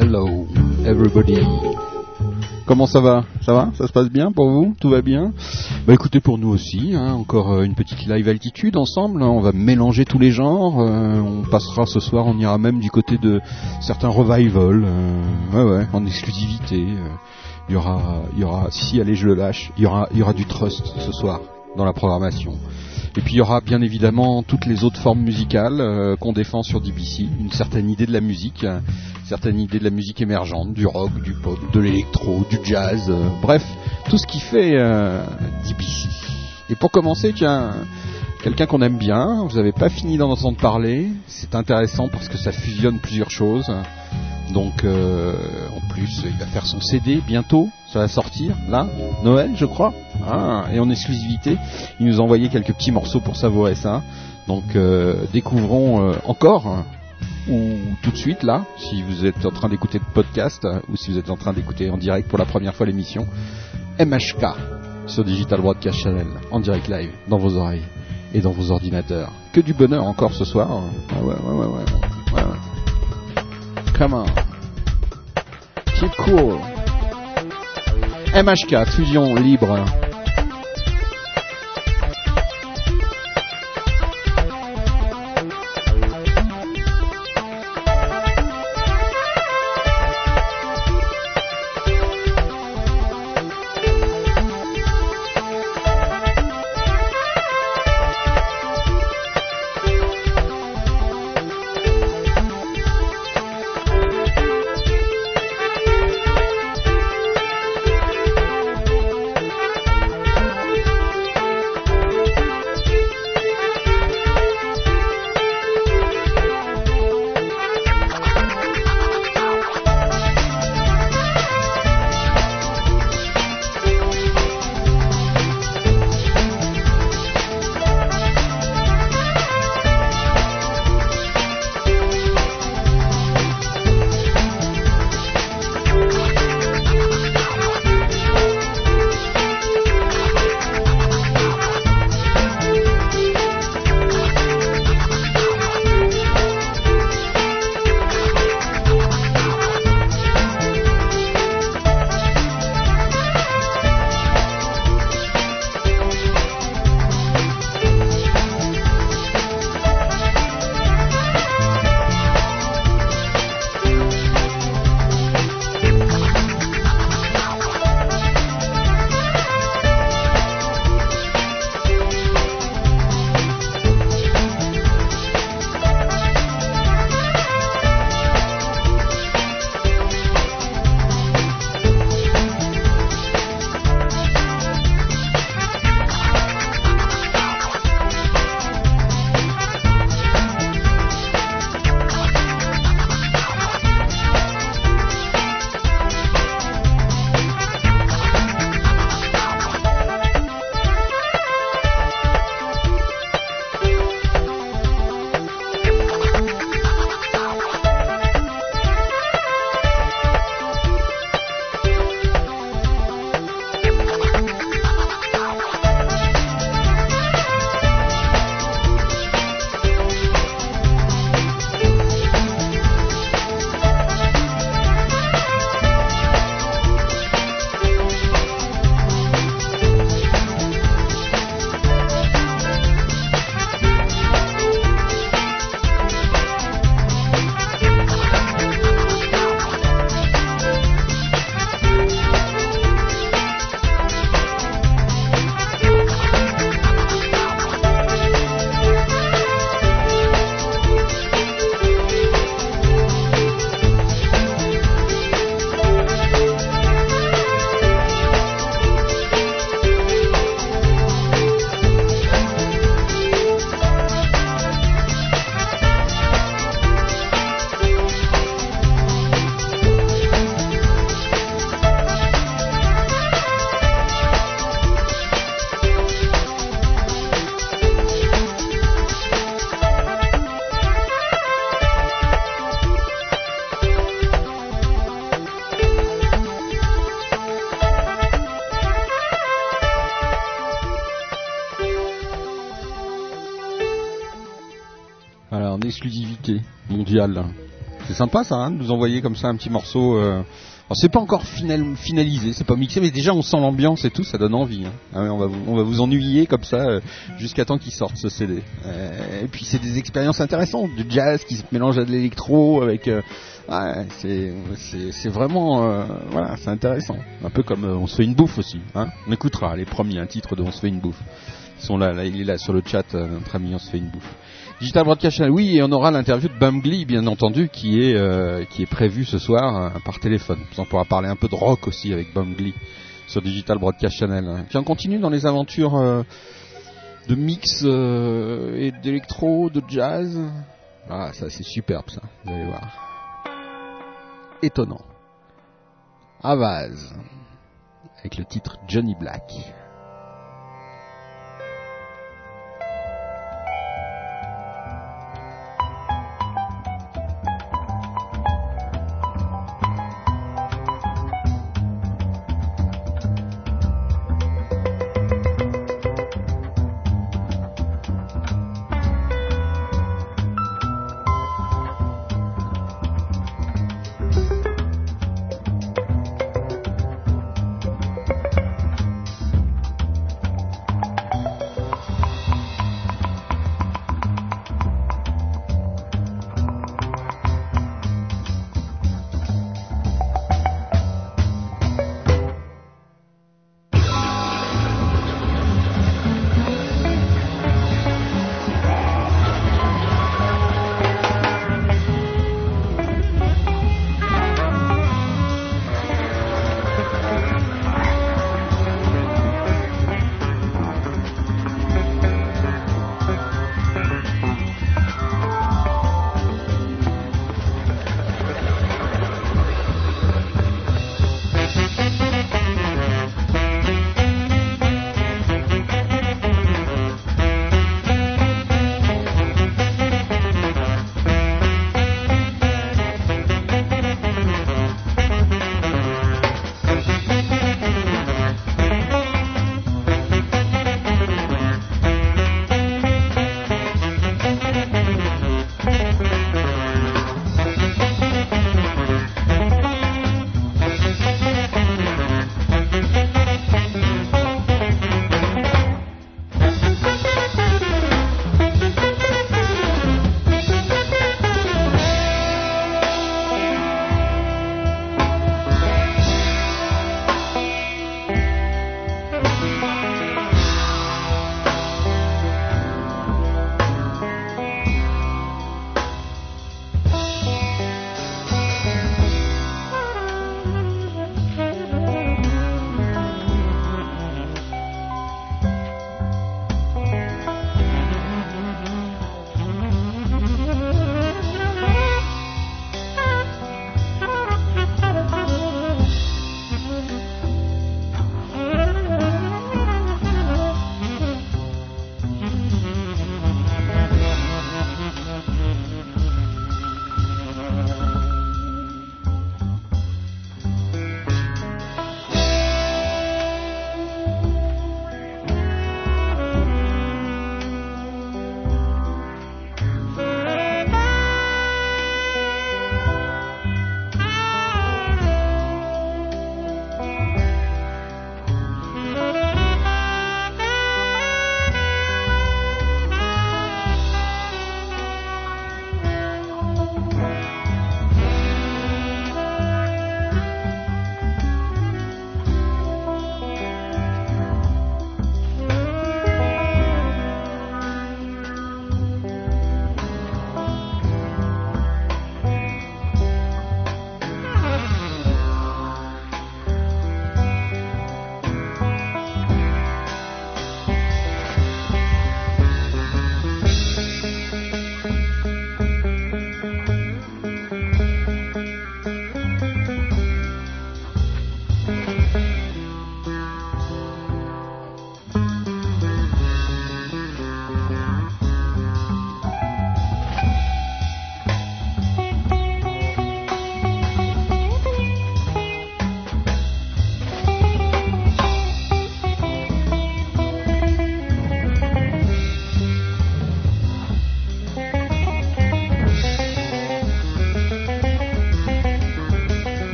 Hello, everybody. Comment ça va? Ça va? Ça se passe bien pour vous? Tout va bien? Bah écoutez, pour nous aussi, hein, encore euh, une petite live altitude ensemble. hein, on va mélanger tous les genres. euh, on passera ce soir, on ira même du côté de certains revival. euh, ouais, ouais, en exclusivité. Il y aura, si allez, je le lâche. Il il y aura du trust ce soir dans la programmation. Et puis il y aura bien évidemment toutes les autres formes musicales euh, qu'on défend sur DBC, une certaine idée de la musique, une certaine idée de la musique émergente, du rock, du pop, de l'électro, du jazz, euh, bref, tout ce qui fait euh, DBC. Et pour commencer, tiens, quelqu'un qu'on aime bien, vous n'avez pas fini d'en entendre parler, c'est intéressant parce que ça fusionne plusieurs choses. Donc euh, en plus, il va faire son CD bientôt, ça va sortir là, Noël je crois. Ah, et en exclusivité, il nous a envoyé quelques petits morceaux pour savourer ça. Donc euh, découvrons euh, encore ou tout de suite là, si vous êtes en train d'écouter le podcast ou si vous êtes en train d'écouter en direct pour la première fois l'émission, MHK sur Digital Broadcast Channel en direct live dans vos oreilles et dans vos ordinateurs. Que du bonheur encore ce soir. Ah ouais, ouais, ouais, ouais. ouais. Come on. Keep cool. MH4, fusion libre. Exclusivité mondiale. C'est sympa ça, hein, de nous envoyer comme ça un petit morceau. Euh... c'est pas encore final, finalisé, c'est pas mixé, mais déjà on sent l'ambiance et tout, ça donne envie. Hein. Ah on, va vous, ennuyer comme ça euh, jusqu'à temps qu'il sorte ce CD. Euh, et puis c'est des expériences intéressantes, du jazz qui se mélange à de l'électro avec. Euh, c'est vraiment voilà, c'est intéressant. Un peu comme on se fait une bouffe aussi. Hein. On écoutera les premiers un titre de on se fait une bouffe. Ils sont là, là, il est là sur le chat, notre ami on se fait une bouffe. Digital Broadcast Channel, oui, et on aura l'interview de Bumglee, bien entendu, qui est euh, qui est prévue ce soir euh, par téléphone. On pourra parler un peu de rock aussi avec Bumglee sur Digital Broadcast Channel. Puis on continue dans les aventures euh, de mix et d'électro, de jazz. Ah, ça c'est superbe ça, vous allez voir. Étonnant. Avaz, avec le titre Johnny Black.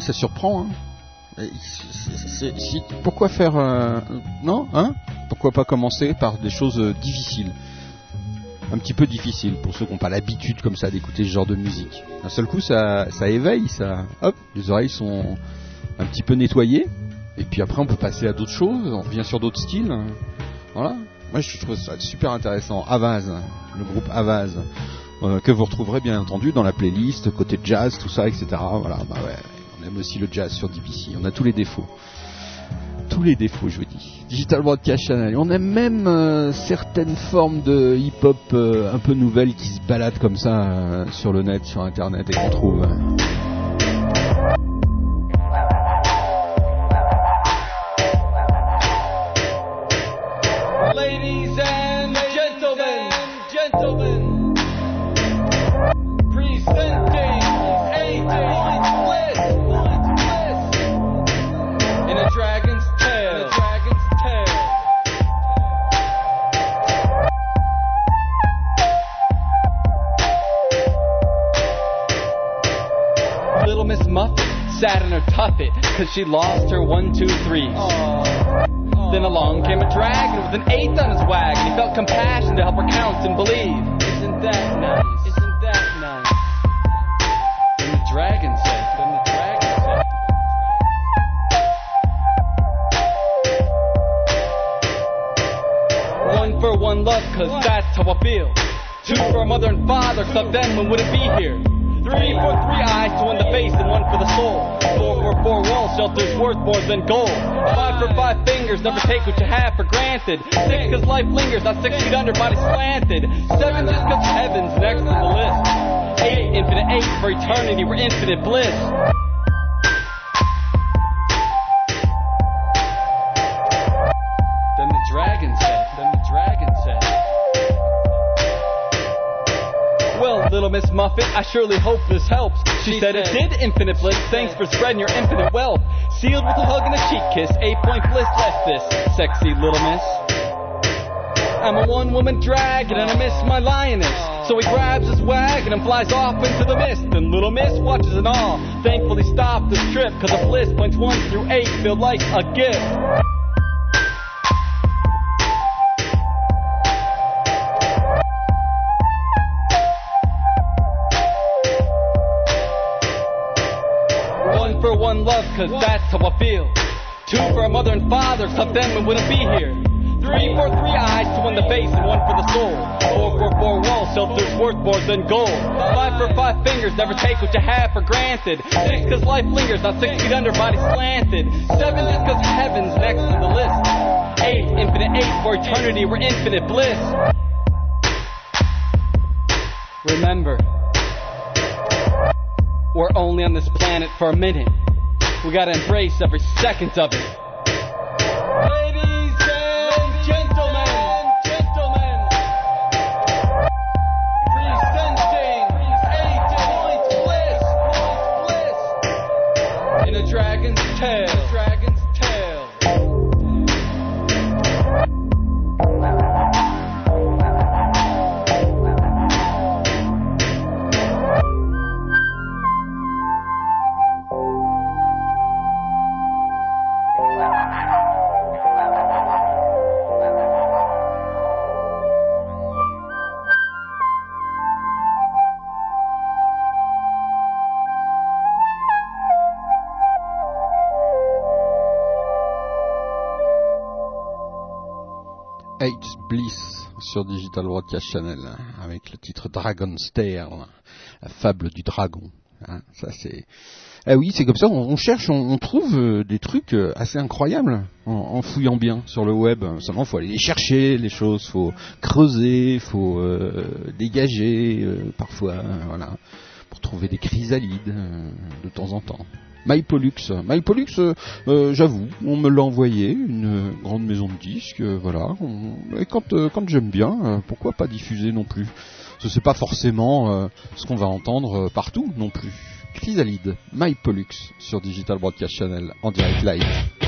Ça surprend. Hein. pourquoi faire euh, non hein? Pourquoi pas commencer par des choses euh, difficiles, un petit peu difficiles pour ceux qui n'ont pas l'habitude comme ça d'écouter ce genre de musique. D'un seul coup, ça, ça éveille, ça, hop, les oreilles sont un petit peu nettoyées. Et puis après, on peut passer à d'autres choses. On revient sur d'autres styles. Voilà. Moi, je trouve ça super intéressant. Avaz, le groupe Avaz. Euh, que vous retrouverez bien entendu dans la playlist côté jazz, tout ça, etc. Voilà, bah ouais, aussi le jazz sur DBC. On a tous les défauts, tous les défauts, je vous dis. Digital Broadcast Channel. On aime même euh, certaines formes de hip-hop euh, un peu nouvelles qui se baladent comme ça sur le net, sur Internet et qu'on trouve. She lost her one, two, three. Then along came a dragon with an eighth on his wag, and he felt compassion to help her count and believe. Isn't that nice? Isn't that nice? Then the dragon said, then the dragon said. One for one love, cause that's how I feel. Two for a mother and father, cause them when would it be here. More than gold. Five for five fingers, never take what you have for granted. Six cause life lingers, not six feet under, body slanted. Seven just cause heaven's next to the list. Eight, infinite eight for eternity, we're infinite bliss. Then the dragon said, then the dragon said. Well, little Miss Muffet. I surely hope this helps. She, she said, said, it did, Infinite Bliss. Thanks for spreading your infinite wealth. Sealed with a hug and a cheek kiss. Eight point bliss, bless this sexy little miss. I'm a one woman dragon and I miss my lioness. So he grabs his wagon and flies off into the mist. And little miss watches it all. Thankfully stopped this trip, cause the bliss points one through eight feel like a gift. One for one love, cause that's father, cause them we wouldn't be here. Three for three eyes, two in the face and one for the soul. Four for four walls, shelters worth more than gold. Five for five fingers, never take what you have for granted. Six cause life lingers, not six feet under, body slanted. Seven just cause heaven's next to the list. Eight, infinite eight, for eternity, we're infinite bliss. Remember, we're only on this planet for a minute. We gotta embrace every second of it. Sur Digital Broadcast Channel avec le titre Dragon's Tale, la fable du dragon. Hein. Ah oui, c'est comme ça. On, cherche, on, trouve euh, des trucs euh, assez incroyables en, fouillant bien sur le web. Seulement, faut aller chercher les choses, faut creuser, faut euh, dégager parfois, voilà, pour trouver des chrysalides de temps en temps. MyPolux. MyPolux, euh, euh, j'avoue, on me l'a envoyé, une grande maison de disques, euh, voilà. et quand, quand j'aime bien, pourquoi pas diffuser non plus? Ce n'est pas forcément ce qu'on va entendre partout non plus. Chrysalide, MyPolux sur Digital Broadcast Channel en direct live.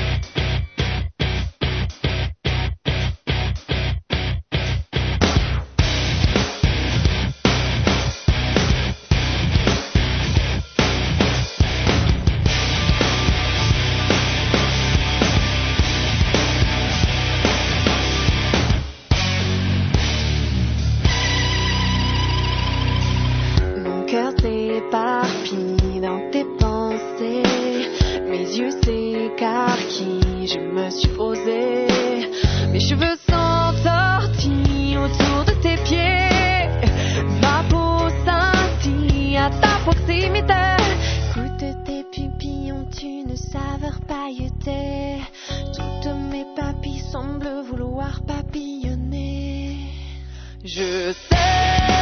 Toutes mes papilles semblent vouloir papillonner. Je sais.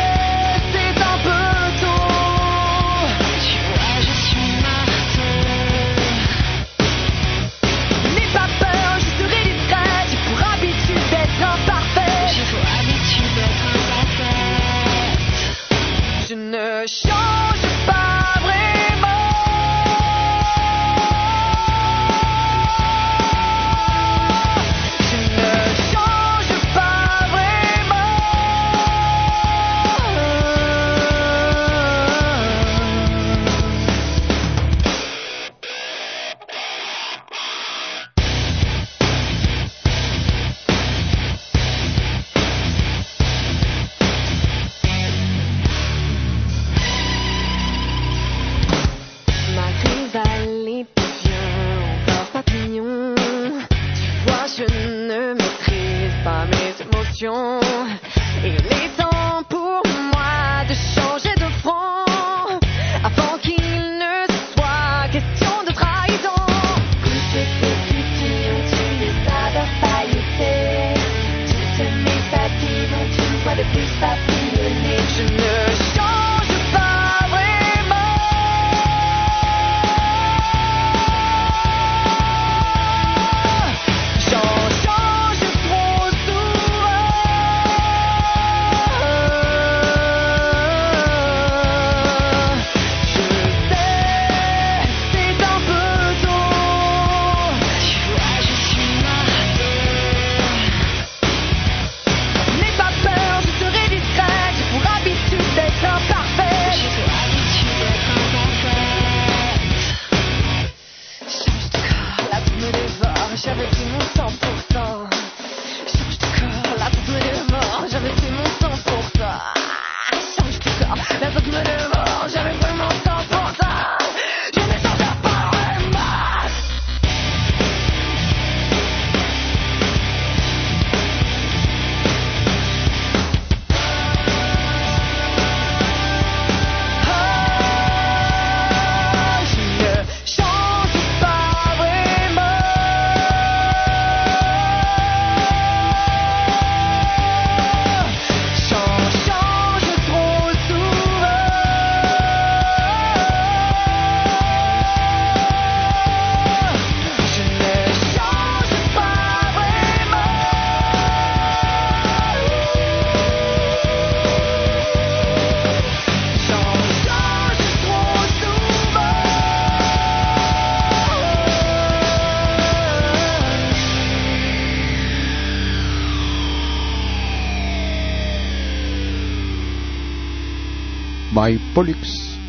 Pollux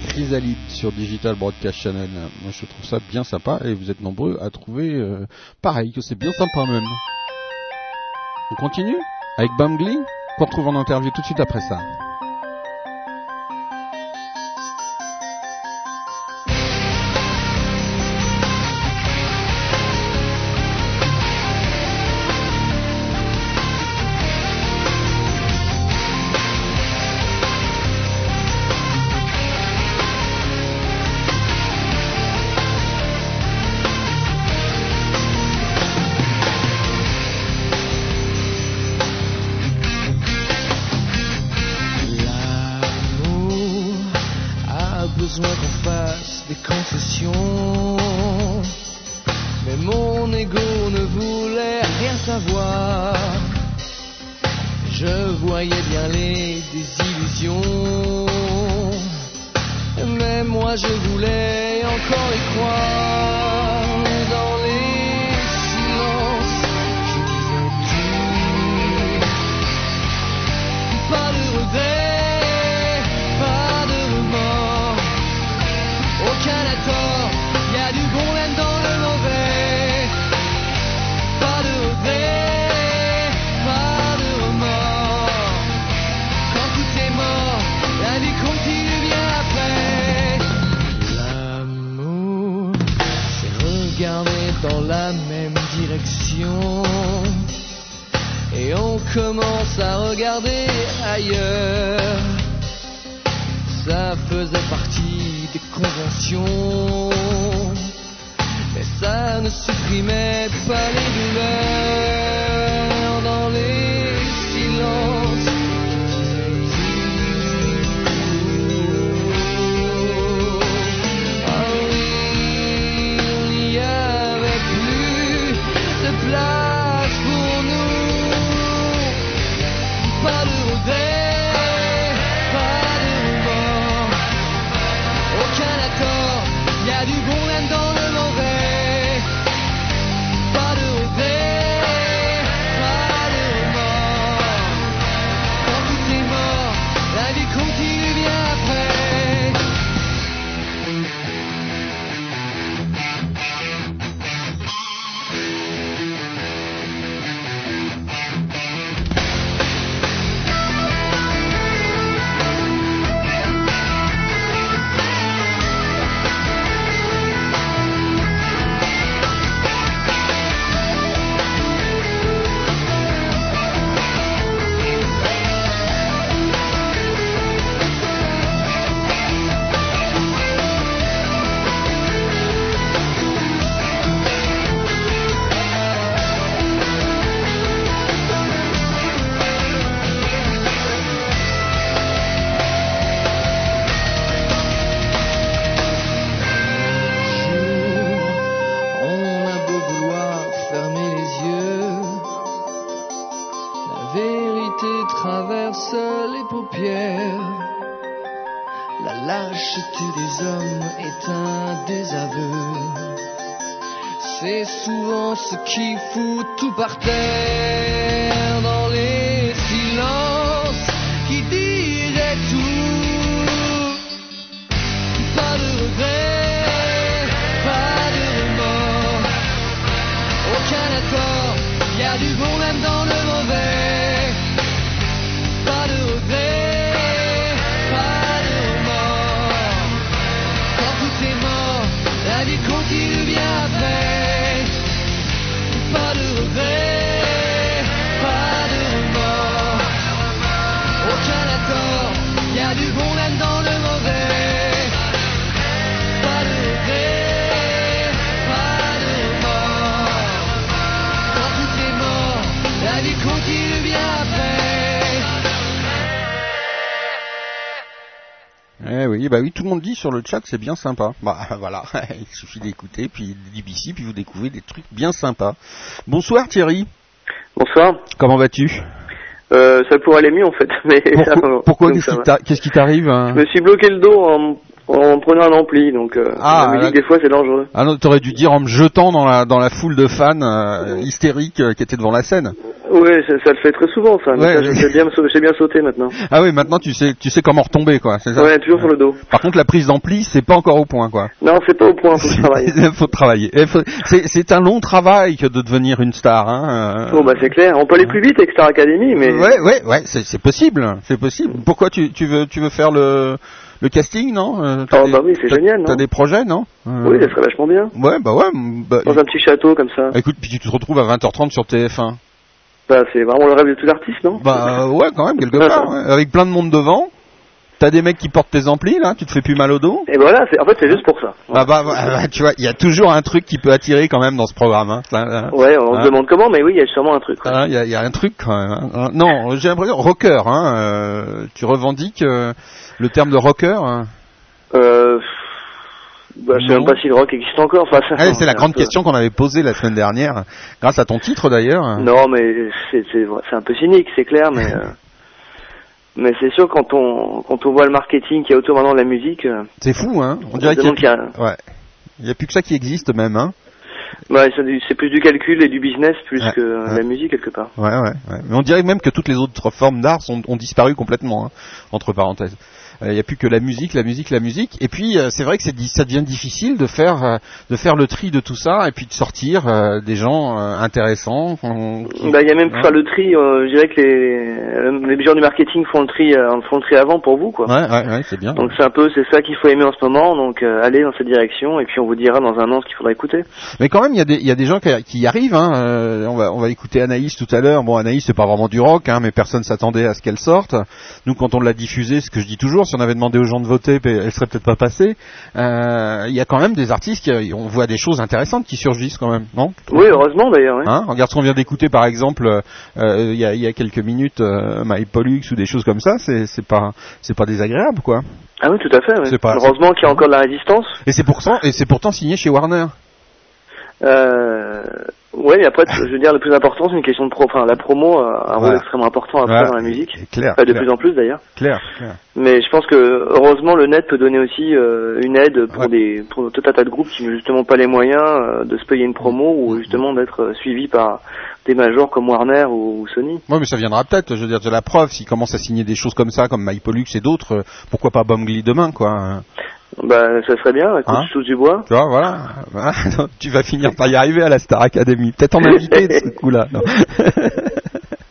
Chrysalide sur Digital Broadcast Channel. Moi je trouve ça bien sympa et vous êtes nombreux à trouver euh, pareil que c'est bien sympa même. On continue avec Bangli qu'on retrouve en interview tout de suite après ça. Même direction. Et on commence à regarder ailleurs. Ça faisait partie des conventions. Mais ça ne supprimait pas les douleurs Oui, bah oui, tout le monde dit sur le chat, c'est bien sympa. Bah voilà, il suffit d'écouter, puis BBC, puis vous découvrez des trucs bien sympas. Bonsoir Thierry, Bonsoir. comment vas-tu? Euh, ça pourrait aller mieux en fait, mais Pourquoi, qu'est-ce qui t'arrive hein? Je me suis bloqué le dos en, en prenant un ampli, donc euh, Ah, la musique là- des fois c'est dangereux. Ah non, t'aurais dû dire en me jetant dans la dans la foule de fans euh, hystériques euh, qui étaient devant la scène. Oui, ça, ça le fait très souvent ça. Ouais, je- sais bien, bien sauter maintenant. Ah oui, maintenant tu sais tu sais comment retomber quoi, c'est ça Ouais, toujours sur le dos. Par contre la prise d'ampli, c'est pas encore au point quoi. Non, c'est pas au point, faut que je travaille. Il faut travailler. C'est c'est un long travail que de devenir une star hein. Bon bah c'est clair, on peut aller plus vite avec Star Academy, mais Ouais, ouais, ouais, c'est c'est possible, c'est possible. Pourquoi tu, tu veux, tu veux faire le, le casting, non Euh, t'as Oh, des- bah oui, c'est génial, non T'as des projets, non Euh, oui, ça serait vachement bien. Ouais, bah ouais. Bah, Dans un petit château comme ça. Écoute, puis tu te retrouves à 20h30 sur TF1. Bah c'est vraiment le rêve de tout artiste, non? Bah ouais, quand même, quelque part. ouais. Avec plein de monde devant. T'as des mecs qui portent tes amplis, là, tu te fais plus mal au dos. Et voilà, en fait c'est juste pour ça. Ah bah, bah, tu vois, il y a toujours un truc qui peut attirer quand même dans ce programme. Hein. Là. Ouais, on Hein se demande comment, mais oui, il y a sûrement un truc. Ah, Il y, a, il y a un truc quand même. hein. Non, j'ai l'impression rocker. Hein, euh, tu revendiques euh, le terme de rocker. hein. Euh, bah, je sais même pas si le rock existe encore. Enfin, Ouais, c'est la grande peu- question qu'on avait posée la semaine dernière, grâce à ton titre d'ailleurs. Non, mais c'est un peu cynique, c'est clair, mais euh, mais c'est sûr quand on quand on voit le marketing qui est autour maintenant de la musique, euh, C'est fou, hein On on dirait qu'il y, demande qu'il y a, a... Ouais. A plus que ça qui existe même, hein ouais, c'est du- c'est plus du calcul et du business plus Ouais, que ouais. la musique quelque part. Ouais, ouais, ouais. Mais on dirait même que toutes les autres formes d'art ont disparu complètement, hein, entre parenthèses. Il n'y a plus que la musique, la musique, la musique. Et puis euh, c'est vrai que ça devient difficile de faire euh, de faire le tri de tout ça et puis de sortir euh, des gens euh, intéressants. qui- Bah, il y a même pour faire le tri, euh, je dirais que les, euh, les gens du marketing font le tri, euh, font le tri avant pour vous, quoi. Ouais, ouais, ouais, c'est bien. Donc c'est un peu, c'est ça qu'il faut aimer en ce moment, donc euh, allez dans cette direction, et puis on vous dira dans un an ce qu'il faudra écouter. Mais quand même, il y a des, il y a des gens qui, qui y arrivent. Hein. euh, on va, on va écouter Anaïs tout à l'heure. Bon, Anaïs, c'est pas vraiment du rock, hein, mais personne s'attendait à ce qu'elle sorte. Nous, quand on l'a diffusée, ce que je dis toujours, si on avait demandé aux gens de voter, elle serait peut-être pas passée. Euh, Il y a quand même des artistes qui, on voit des choses intéressantes qui surgissent quand même, non? Oui, heureusement d'ailleurs. Hein? Regarde ce qu'on vient d'écouter, par exemple, euh, euh, il y, a, il y a quelques minutes, euh, My Pollux ou des choses comme ça. C'est, pas, c'est pas désagréable, quoi. Ah oui, tout à fait. pas- Heureusement qu'il y a encore de la résistance. Et c'est pourtant, et c'est pourtant signé chez Warner. Euh, ouais, mais après, je veux dire, le plus important, c'est une question de pro. Enfin, la promo a un rôle Voilà. extrêmement important après Voilà. dans la musique. C'est clair. Enfin, de clair, plus en plus d'ailleurs. clair, clair. Mais je pense que heureusement le net peut donner aussi euh, une aide pour Ouais. des pour tout un tas de groupes qui n'ont justement pas les moyens euh, de se payer une promo ou justement d'être euh, suivis par des majors comme Warner ou, ou Sony. Ouais, mais ça viendra peut-être. Je veux dire, de la preuve, s'ils commencent à signer des choses comme ça, comme My Pollux et d'autres, pourquoi pas Bangli demain, quoi. Bah ça serait bien, écoute, Hein touche du bois. Tu vois, voilà. Voilà. tu vas finir par y arriver à la Star Academy. Peut-être en invité de ce coup-là.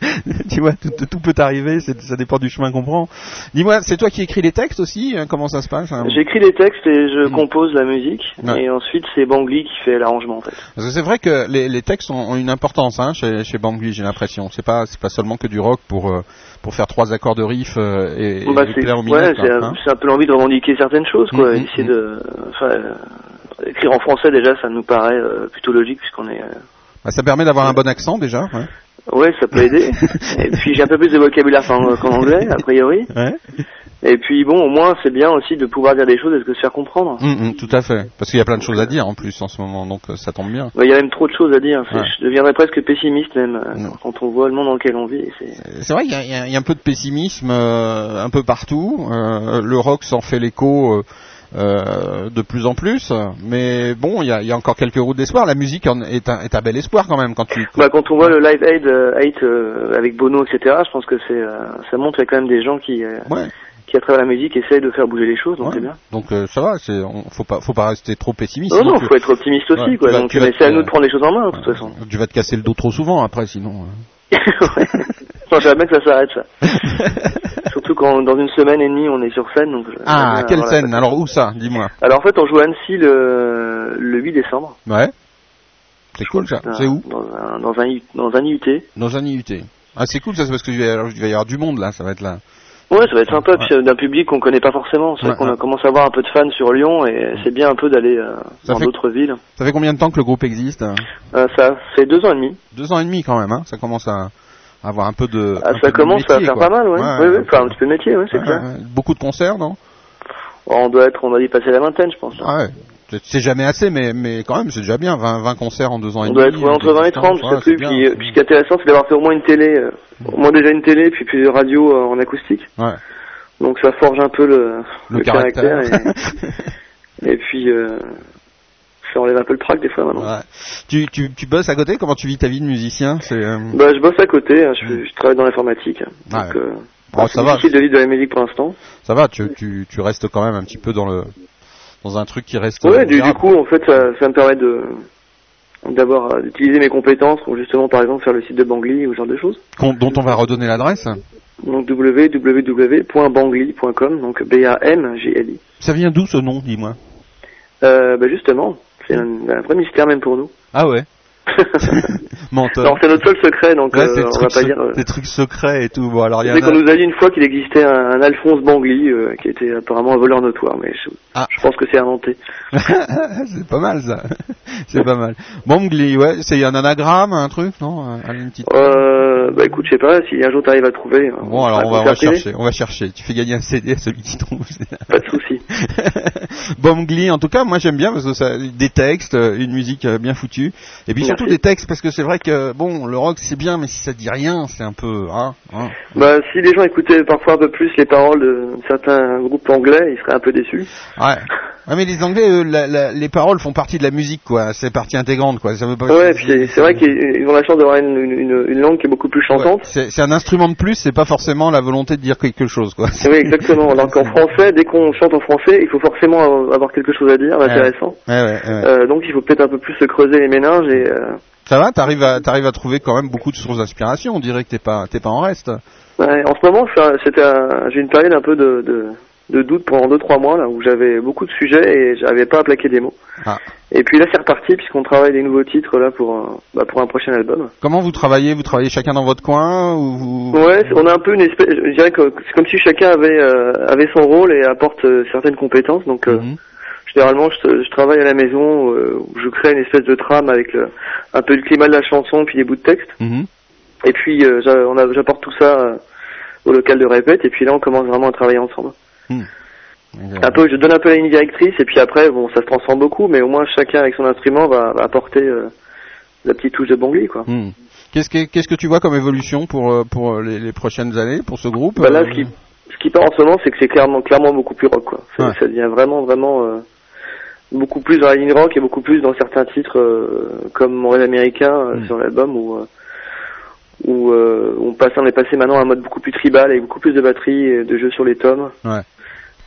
tu vois, tout, tout peut arriver. Ça dépend du chemin qu'on prend. Dis-moi, c'est toi qui écris les textes aussi hein, Comment ça se passe hein J'écris les textes et je Mm. compose la musique Ouais. et ensuite c'est Bangli qui fait l'arrangement en fait. C'est vrai que les, les textes ont, ont une importance hein, chez, chez Bangli, j'ai l'impression. C'est pas, pas seulement que du rock pour euh, pour faire trois accords de riff euh, et, Bah, c'est ouais, c'est un, peu l'envie de revendiquer certaines choses quoi, Mm, mm, essayer mm. de enfin euh, écrire en français déjà ça nous paraît euh, plutôt logique puisqu'on est ça permet d'avoir un bon accent déjà. Ouais. Ouais, ça peut aider. et puis j'ai un peu plus de vocabulaire qu'en anglais, a priori. Ouais. Et puis bon, au moins c'est bien aussi de pouvoir dire des choses et de se faire comprendre. Hum, hum, tout à fait. Parce qu'il y a plein de choses à dire en plus en ce moment, donc ça tombe bien. Ouais, Il y a même trop de choses à dire. Ouais. Je deviendrais presque pessimiste même euh, Non. quand on voit le monde dans lequel on vit. C'est Euh, vrai qu'il y, a- y un peu de pessimisme euh, un peu partout. Euh, le rock s'en fait l'écho euh, euh, de plus en plus. Mais bon, il y a, il y a encore quelques routes d'espoir. La musique en est, un, est un bel espoir quand même quand tu. bah, quand on voit le Live Aid, euh, Aid, euh, avec Bono, etc. Je pense que c'est ça montre qu'il y a quand même des gens qui Ouais. qui à travers la musique essayent de faire bouger les choses. Donc ouais. c'est bien. Donc euh, ça va. C'est, on, faut pas, faut pas rester trop pessimiste. Non, non, faut être optimiste aussi, Ouais, quoi. Donc c'est à nous de prendre les choses en main, de toute façon. Tu vas te casser le dos trop souvent après, sinon. Euh. j'aimerais bien que ça s'arrête ça. Surtout quand dans une semaine et demie on est sur scène. Donc, j'aimerais ah, quelle scène? Alors où ça? Dis-moi. Alors en fait, on joue à Annecy le, le 8 décembre. Ouais. C'est cool ça. C'est où? dans un, dans, un, I- dans un IUT. Dans un IUT. Ah, c'est cool ça, c'est parce que il va y avoir du monde là. Ça va être là. Ouais, ça va être sympa, puis euh, d'un public qu'on connaît pas forcément. C'est vrai Ouais, qu'on ouais. a commencé à avoir un peu de fans sur Lyon et c'est bien un peu d'aller euh, dans d'autres villes. Ça fait combien de temps que le groupe existe Euh, ça fait deux ans et demi. Deux ans et demi quand même, hein. Ça commence à avoir un peu de. Ah, ça commence à faire quoi. pas mal, ouais. Ouais, oui, oui, ouais. enfin un petit peu de métier, ouais, c'est Ouais, clair. ouais. Beaucoup de concerts, non? On doit être, on a dû passer la vingtaine, je pense. là. Ah ouais. C'est- C'est jamais assez, mais, mais quand même, c'est déjà bien. 20, 20 concerts en deux ans et On demi. doit être entre 20 et 30, je sais plus. c'est bien, Puis, euh, c'est puis ce qui est intéressant, c'est d'avoir fait au moins une télé, euh, au moins déjà une télé, puis plusieurs radios euh, en acoustique. Ouais. Donc ça forge un peu le, Le caractère. et, et puis euh, ça enlève un peu le trac des fois maintenant. Ouais. Tu, tu, tu bosses à côté? Comment tu vis ta vie de musicien? C'est. Bah je bosse à côté, hein, je, je travaille dans l'informatique. Donc ouais. euh, Bon, c'est ça va. difficile de vivre de la musique pour l'instant. Ça va, tu, tu, tu restes quand même un petit peu dans le dans un truc qui reste. Ouais, du, du coup en fait ça, ça me permet de d'avoir euh, d'utiliser mes compétences pour justement par exemple faire le site de Bangli ou ce genre de choses. Dont on va redonner l'adresse. Donc www.bangli.com donc B A M G L I. Ça vient d'où ce nom, dis-moi? Euh, bah justement, c'est un, un vrai mystère même pour nous. Ah ouais? Menteur. Non, c'est notre seul secret, donc Ouais, euh, on va pas dire. euh, des trucs secrets et tout. Bon, alors il y en qu'on nous a dit une fois qu'il existait un, un Alphonse Bangli, euh, qui était apparemment un voleur notoire, mais je, Ah. je pense que c'est inventé. c'est pas mal ça. c'est pas mal. Bangli, ouais, c'est un anagramme, un truc, non? Une petite. Euh, bah écoute, je sais pas, si un jour t'arrives à trouver. euh, Bon, alors on va, on va chercher, on va chercher. Tu fais gagner un CD à celui qui trouve. Pas de souci. Bangli, en tout cas, moi j'aime bien parce que ça, des textes, une musique bien foutue, et puis surtout des textes parce que c'est vrai que bon, le rock c'est bien, mais si ça dit rien, c'est un peu, hein, hein. Bah si les gens écoutaient parfois un peu plus les paroles de certains groupes anglais, ils seraient un peu déçus. Ouais. Ouais, mais les Anglais, eux, la- la- les paroles font partie de la musique, quoi. C'est partie intégrante, quoi. Ça veut pas. Ouais, puis c'est- vrai qu'ils ont la chance d'avoir une, une, une- langue qui est beaucoup plus chantante. Ouais, c'est c'est un instrument de plus, c'est pas forcément la volonté de dire quelque chose, quoi. Oui, exactement. Alors qu'en français, dès qu'on chante en français, il faut forcément avoir quelque chose à dire d'intéressant. Ouais, ouais, ouais. Euh, donc il faut peut-être un peu plus se creuser les méninges et euh, Ça va, t'arrives à, t'arrives à trouver quand même beaucoup de sources d'inspiration. On dirait que t'es pas, t'es pas en reste. ouais, en ce moment, c'était un- j'ai une période un peu de, de, de doute pendant deux trois mois là où j'avais beaucoup de sujets et j'arrivais pas à plaquer des mots. Ah. Et puis là, c'est reparti puisqu'on travaille des nouveaux titres là pour un, bah, pour un prochain album. Comment vous travaillez? Vous travaillez chacun dans votre coin ou vous... Ouais, on a un peu une espèce, je dirais que c'est comme si chacun avait euh, avait son rôle et apporte euh, certaines compétences. Donc euh, Mhm. Généralement, je, je travaille à la maison euh, où je crée une espèce de trame avec le- un peu le climat de la chanson puis des bouts de texte. Mhm. Et puis euh, j'apporte tout ça euh, au local de répète et puis là on commence vraiment à travailler ensemble. Un peu, je donne un peu la ligne directrice et puis après bon ça se transforme beaucoup mais au moins chacun avec son instrument va, va apporter euh, la petite touche de Bangli quoi. Hmm. Qu'est-ce que qu'est-ce que tu vois comme évolution pour pour les, les prochaines années pour ce groupe Bah là ce qui ce qui part en ce moment c'est que c'est clairement clairement beaucoup plus rock quoi. Ouais. Ça devient vraiment vraiment euh, beaucoup plus dans la ligne rock et beaucoup plus dans certains titres euh, comme Mon rêve américain euh, Mm. sur l'album où euh, où euh, on passe on est passé maintenant à un mode beaucoup plus tribal avec beaucoup plus de batterie et de jeux sur les tomes. Ouais.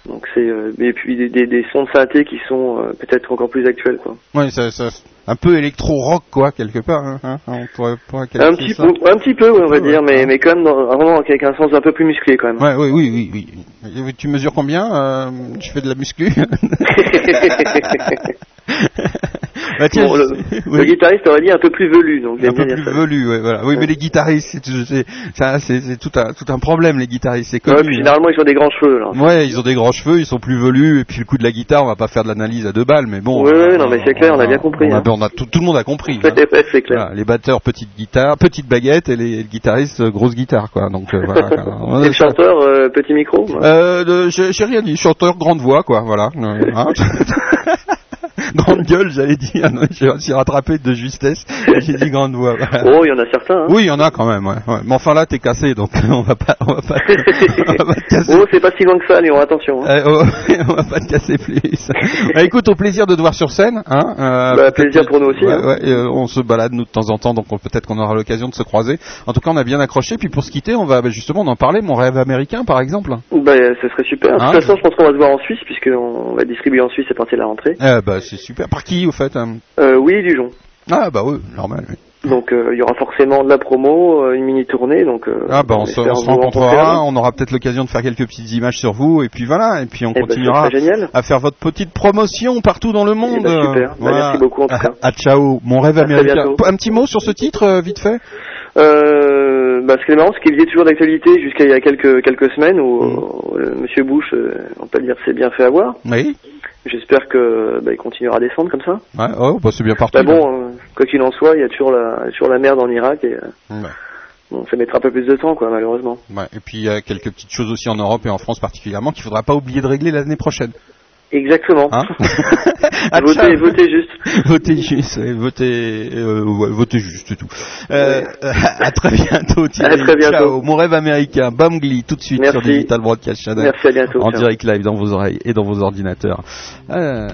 Donc c'est euh, et puis des, des, des sons de synthé qui sont euh, peut-être encore plus actuels quoi. Ouais, ça, ça, un peu électro rock quoi quelque part. Hein, hein, on pourrait pas Un petit ça. peu, un petit peu, ouais, on va Ouais, dire, mais mais quand même dans, vraiment avec un sens un peu plus musclé quand même. Ouais, oui, oui, oui, oui. Tu mesures combien euh, Tu fais de la muscu Bah, tiens, Bon, je- le, oui. le guitariste aurait dit un peu plus velu, donc un peu plus ça. velu, ouais, voilà. Oui, mais les guitaristes, c'est, tout un, tout un problème, les guitaristes, c'est Ouais, puis hein. généralement ils ont des grands cheveux là. Ouais, ils ont des grands cheveux, ils sont plus velus, et puis le coup de la guitare, on va pas faire de l'analyse à deux balles, mais bon. Euh, non, mais c'est clair, on a bien compris, On a, hein. on a- tout, tout le monde a compris. hein. Ouais, ouais, c'est clair. Voilà, les batteurs petite guitare, petite baguette, et les, les guitaristes euh, grosse guitare, quoi. Donc euh, voilà. Et le chanteur, euh, petit micro. Euh, j'ai j'ai rien dit, chanteur grande voix, quoi. Voilà. Euh, hein. grande gueule, j'allais dire. J'ai aussi rattrapé de justesse. J'ai dit grande voix. Oh, il y en a certains. Hein. Oui, il y en a quand même. Ouais, ouais. Mais enfin là, t'es cassé, donc on va pas, on va pas, on va pas te casser. Oh, c'est pas si loin que ça, Léon, attention. Hein. Euh, oh, on va pas te casser plus. Bah, écoute, au plaisir de te voir sur scène. Hein, euh, Bah, plaisir pour nous aussi, Ouais, hein. et, euh, on se balade nous de temps en temps, donc on- peut-être qu'on aura l'occasion de se croiser. En tout cas, on a bien accroché. Puis pour se quitter, on va bah, justement en parler. Mon rêve américain, par exemple. Bah, ce serait super. De Hein toute façon, je pense qu'on va se voir en Suisse, puisqu'on va distribuer en Suisse à partir de la rentrée. Eh bah, super. Par qui, au fait hein Euh, oui, Dijon. Ah bah oui, normal. oui. Donc, euh, il y aura forcément de la promo, euh, une mini-tournée, donc... Euh, Ah bah on se, on se rencontrera, on aura peut-être l'occasion de faire quelques petites images sur vous, et puis voilà, et puis on Eh ben, continuera à faire votre petite promotion partout dans le monde. Eh ben, super. Bah, Voilà. merci beaucoup, en tout cas. À, à ciao, mon rêve À américain. Un petit mot sur ce titre, vite fait. Euh, bah, ce qui est marrant, c'est qu'il est toujours d'actualité jusqu'à il y a quelques quelques semaines où Mm. euh, Monsieur Bush, euh, on peut dire, s'est bien fait avoir. Oui. J'espère que bah, il continuera à descendre comme ça. Ouais, oh, bah c'est bien parti. Bah bon, euh, quoi qu'il en soit, il y a toujours la toujours la merde en Irak et bon, ça mettra un peu plus de temps, quoi, malheureusement. Ouais, Et puis il y a quelques petites choses aussi en Europe et en France particulièrement qu'il faudra pas oublier de régler l'année prochaine. Exactement. Hein À votez, votez juste. Votez juste, votez, euh, ouais, votez juste, c'est tout. Euh, à très bientôt, Thierry. À très bientôt. Ciao. Mon rêve américain, Bamgli, tout de suite Merci. sur Digital Broadcast Channel. Merci, à bientôt. En Ciao. direct live dans vos oreilles et dans vos ordinateurs. Euh,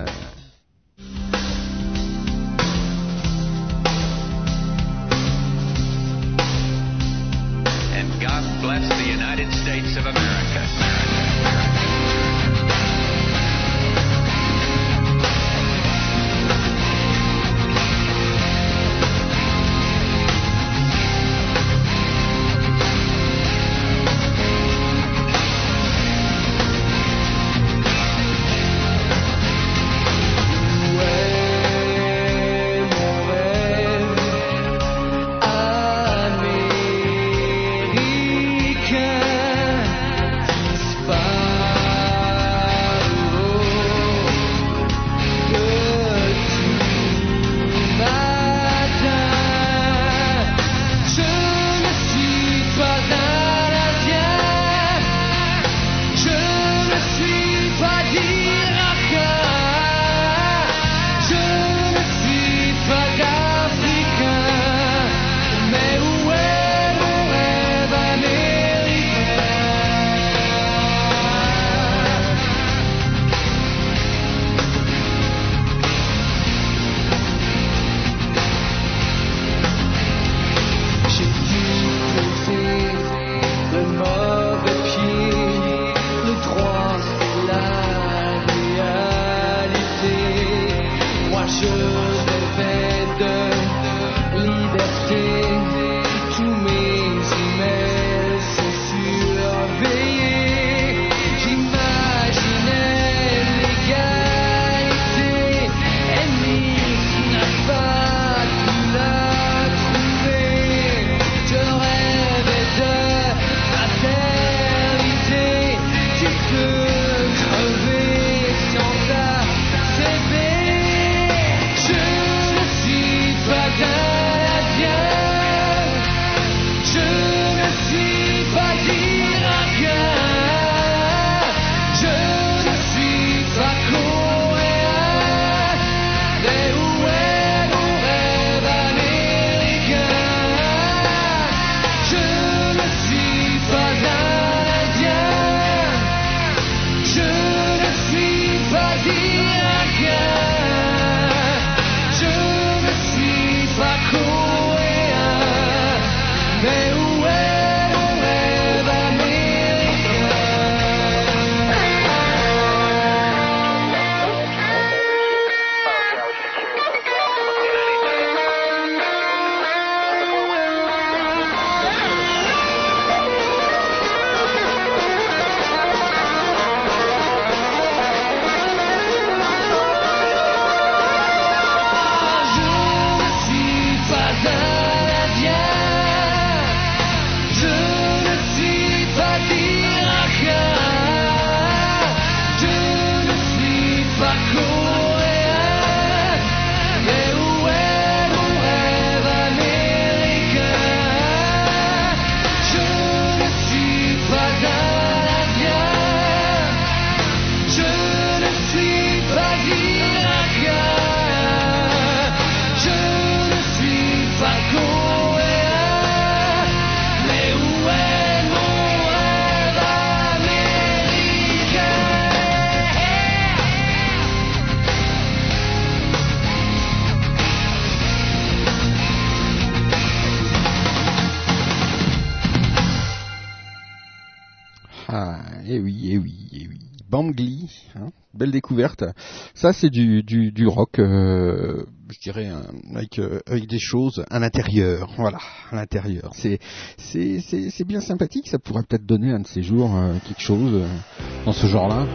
découverte. Ça, c'est du, rock, euh, je dirais, avec, euh, avec des choses à l'intérieur. Voilà, à l'intérieur. C'est, c'est, c'est, bien sympathique. Ça pourrait peut-être donner un de ces jours euh, quelque chose dans ce genre-là.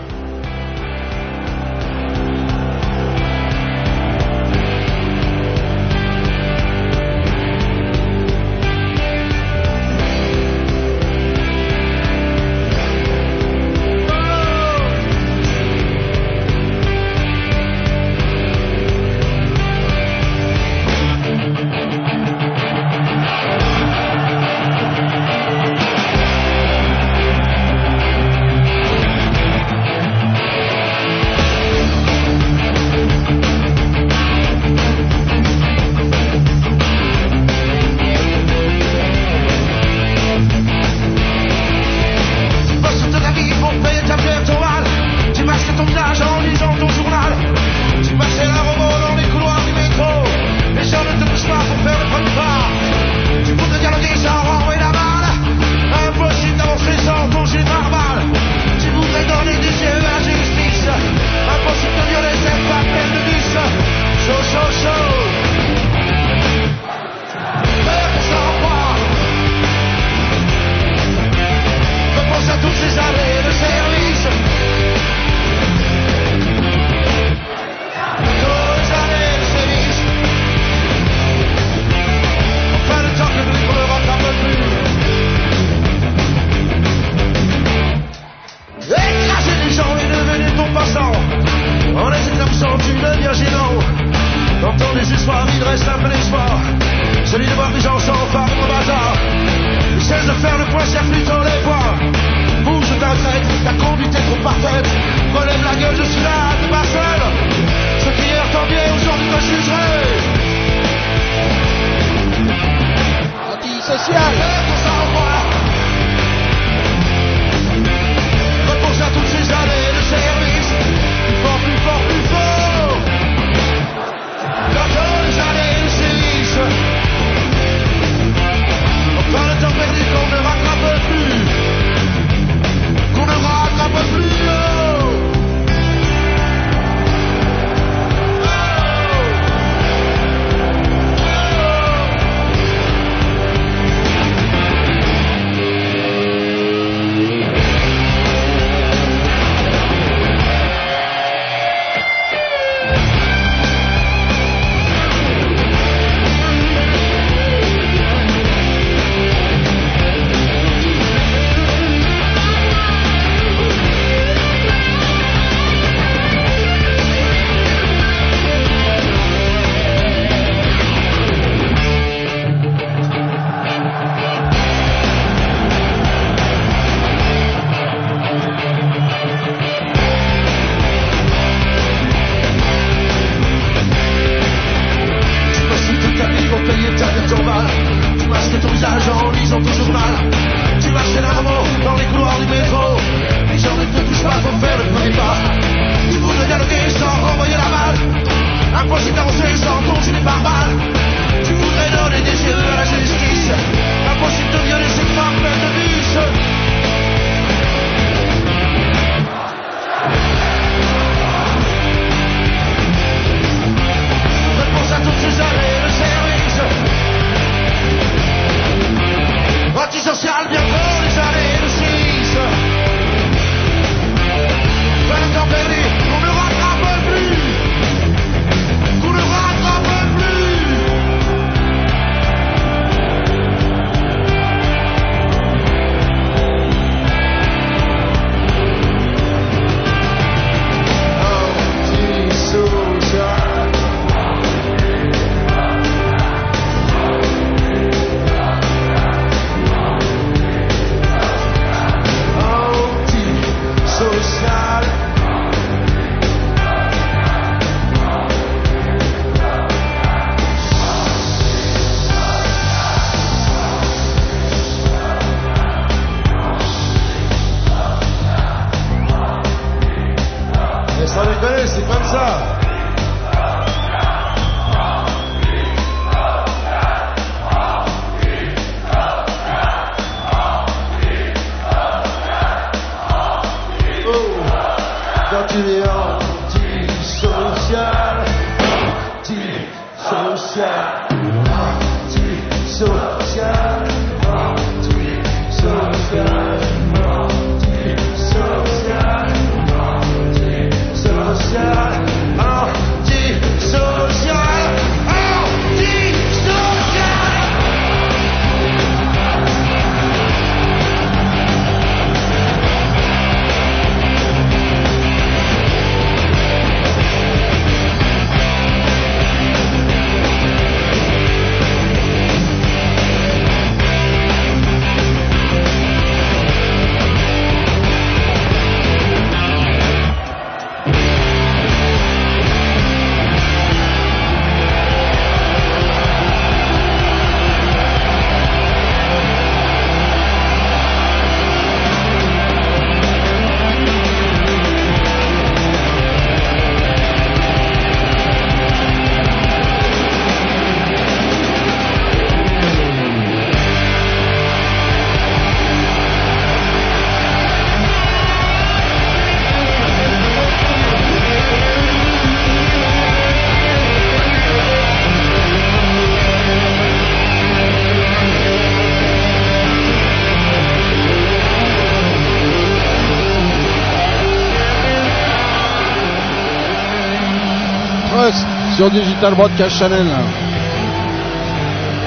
Sur Digital Broadcast Channel.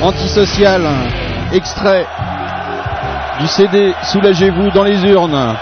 Antisocial, extrait du CD Soulagez-vous dans les urnes.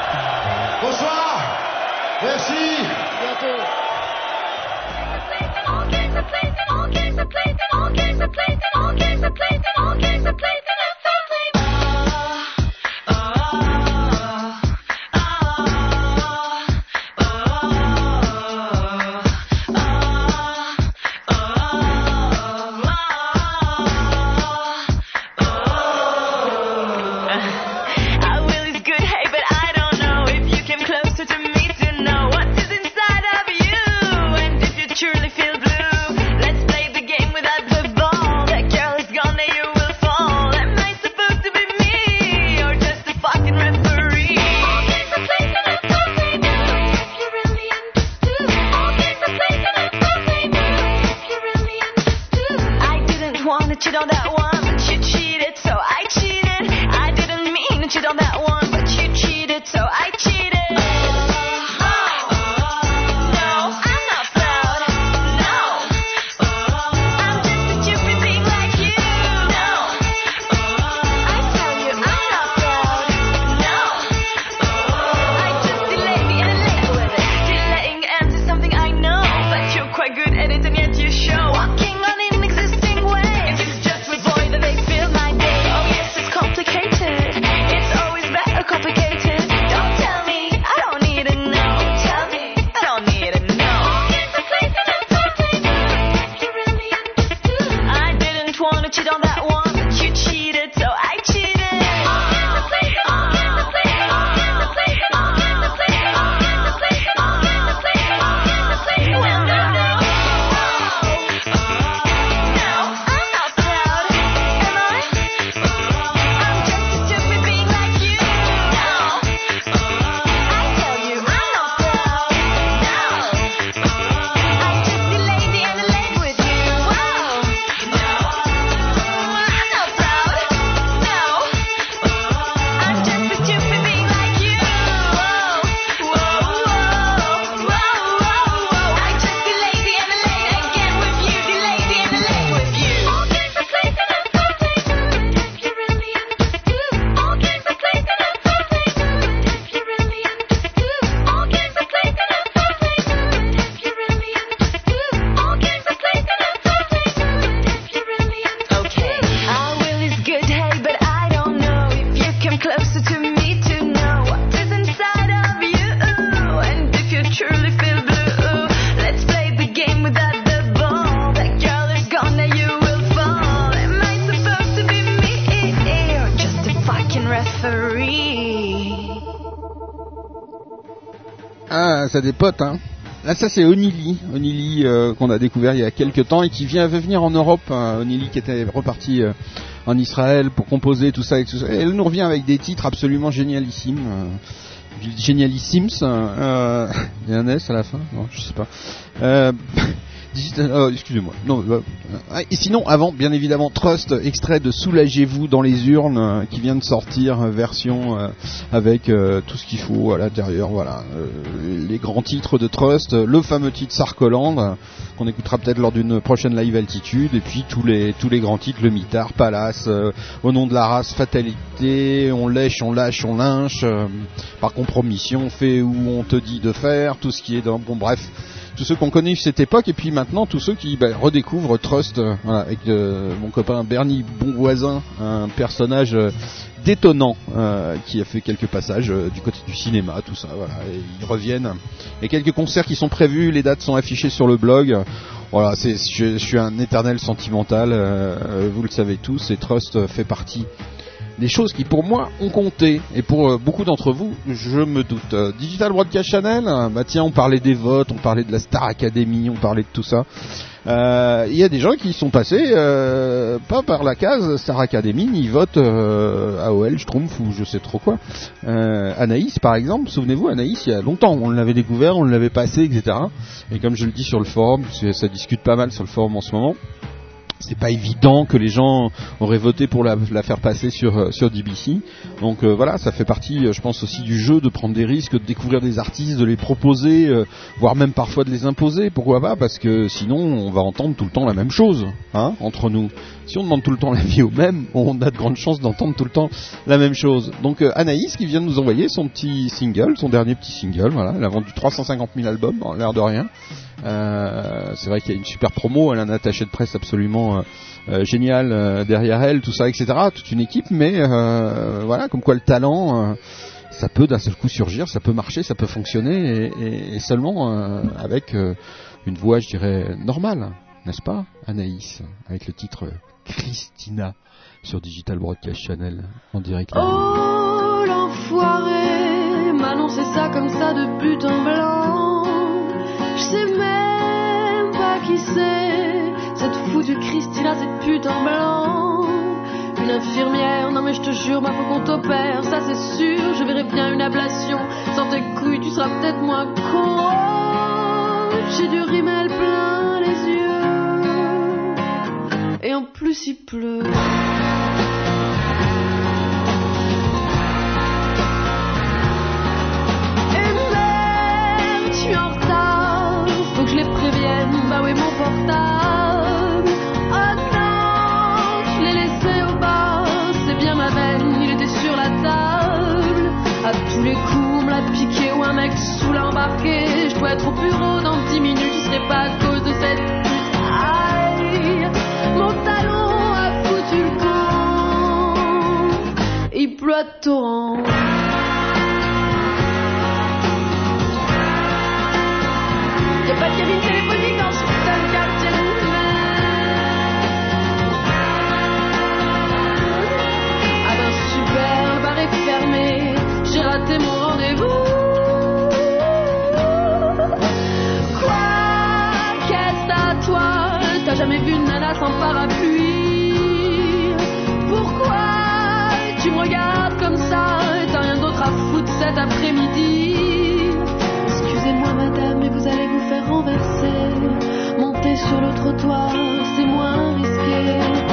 Ça des potes, hein. Là, ça c'est Onili, Onili euh, qu'on a découvert il y a quelques temps et qui vient veut venir en Europe. hein. Onili qui était reparti euh, en Israël pour composer tout ça et tout ça. Elle nous revient avec des titres absolument génialissimes. euh, génialissimes. Euh, il y a un S à la fin Non, je sais pas. Oh, excusez-moi. Non, et sinon, avant, bien évidemment, Trust, extrait de Soulagez-vous dans les urnes, qui vient de sortir, version avec tout ce qu'il faut à l'intérieur. Voilà, les grands titres de Trust, le fameux titre Sarkoland, qu'on écoutera peut-être lors d'une prochaine live altitude, et puis tous les tous grands titres, le mitard, Palace, euh, au nom de la race, fatalité, on lèche, on lâche, on lynche, euh, par compromission, on fait où on te dit de faire, tout ce qui est dans bon bref tous ceux qu'on connaît cette époque et puis maintenant tous ceux qui bah, redécouvrent Trust euh, avec mon copain Bernie Bonvoisin un personnage détonnant euh, qui a fait quelques passages euh, du côté du cinéma tout ça voilà. Et ils reviennent. Et quelques concerts qui sont prévus les dates sont affichées sur le blog. Voilà je, suis un éternel sentimental euh, vous le savez tous et Trust fait partie des choses qui pour moi ont compté. Et pour beaucoup d'entre vous je me doute. Digital Broadcast Channel bah tiens on parlait des votes on parlait de la Star Academy on parlait de tout ça Euh, il y a des gens qui sont passés euh, pas par la case Star Academy ni vote euh, AOL Schtroumpf ou je sais trop quoi. Anaïs par exemple souvenez-vous Anaïs il y a longtemps on l'avait découvert on l'avait passé etc et comme je le dis sur le forum ça discute pas mal sur le forum en ce moment c'est pas évident que les gens auraient voté pour la, faire passer sur euh, sur DBC. Donc euh, voilà, ça fait partie, euh, je pense aussi du jeu de prendre des risques, de découvrir des artistes, de les proposer, voire même parfois de les imposer. Pourquoi pas? Parce que sinon, on va entendre tout le temps la même chose, hein, entre nous. Si on demande tout le temps la vie au même, on a de grandes chances d'entendre tout le temps la même chose. Donc Anaïs qui vient de nous envoyer son petit single, son dernier petit single, voilà, elle a vendu 350 000 albums, l'air de rien. Euh, c'est vrai qu'il y a une super promo, elle a un attaché de presse absolument euh, euh, génial derrière elle, tout ça, etc. Toute une équipe, mais voilà, comme quoi le talent ça peut d'un seul coup surgir, ça peut marcher, ça peut fonctionner, et, seulement avec une voix, je dirais, normale, n'est-ce pas, Anaïs, avec le titre Christina sur Digital Broadcast Channel en direct. Oh l'enfoiré m'a annoncé ça comme ça de but en blanc. Je sais même pas qui c'est, cette foutue Christina, cette pute en blanc. Une infirmière, non mais je te jure, ma faut qu'on t'opère, ça c'est sûr, je verrai bien une ablation. Sans tes couilles, tu seras peut-être moins con. J'ai du rimel plein les yeux, et en plus il pleut. bah oui mon portable. Oh non, je l'ai laissé au bas, c'est bien ma veine, il était sur la table. À tous les coups, on me l'a piqué ou un mec sous l'embarqué. Je dois être au bureau dans 10 minutes, ce serait pas à cause de cette mon talon a foutu le camp. Il pleut torrent. Y'a pas de cabine téléphonique dans ce putain de quartier Ah ben super, le bar est fermé, j'ai raté mon nana sans parapluie Pourquoi tu me regardes comme ça T'as rien d'autre à foutre cet après-midi? Excusez-moi madame, mais vous allez vous faire renverser. Monter sur le trottoir, c'est moins risqué.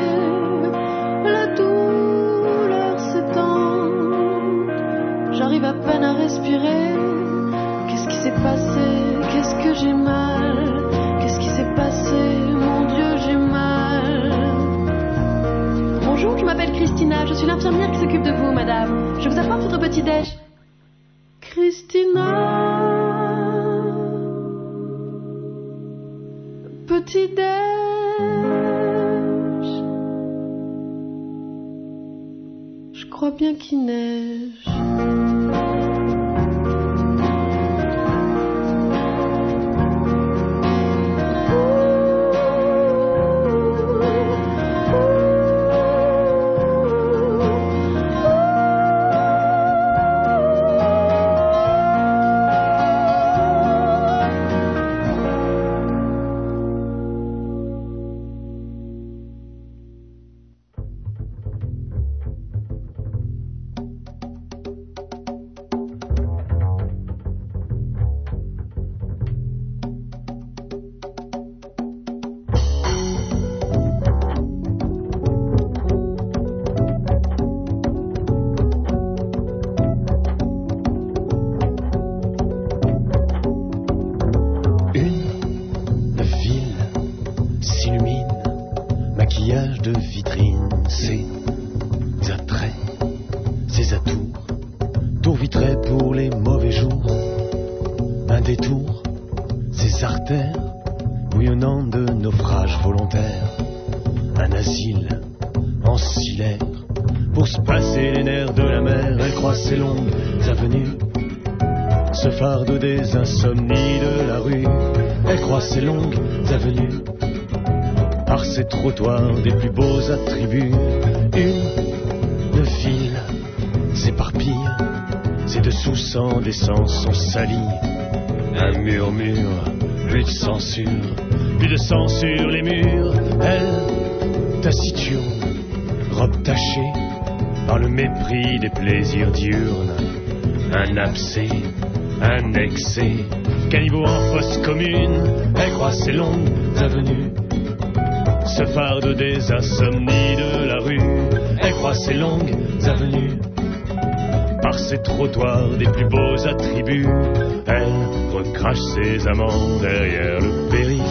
j'ai mal Qu'est-ce qui s'est passé Mon Dieu, j'ai mal. Bonjour, je m'appelle Christina. Je suis l'infirmière qui s'occupe de vous, madame. Je vous apporte votre petit déj. Christina. Petit déj. crois bien qu'il neige. Sont salis. Un murmure, plus de censure, plus de sur les murs. Elle, taciturne, robe tachée par le mépris des plaisirs diurnes. Un abcès, un excès, caniveau en fosse commune. Elle croise ses longues avenues se farde des insomnies de la rue. Elle croise ses longues avenues par ses trottoirs des plus beaux attributs. Elle recrache ses amants derrière le périph.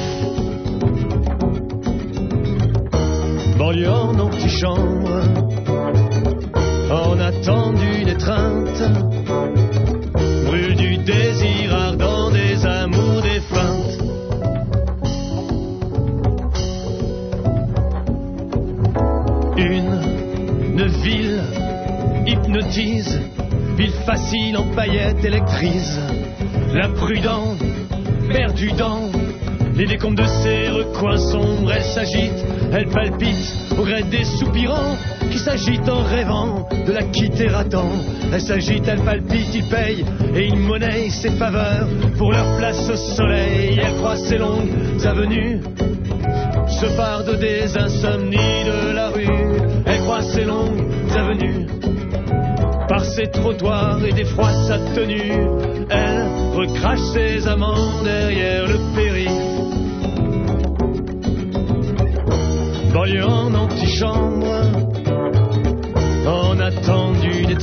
Banlieue en antichambre, en attend d'une étreinte, électrise, l'imprudent, perdu dans les décombres de ses recoins sombres, elle s'agite, elle palpite au gré des soupirants qui s'agitent en rêvant de la quitter à temps. Elle s'agite, elle palpite, il paye et il monnaie ses faveurs pour leur place au soleil. Elle croise ses longues avenues, se farde des insomnies de la rue. Elle croise ses longues avenues ses trottoirs et défroie sa tenue. Elle recrache ses amants derrière le périph'. banlieue en antichambre, en attend d'une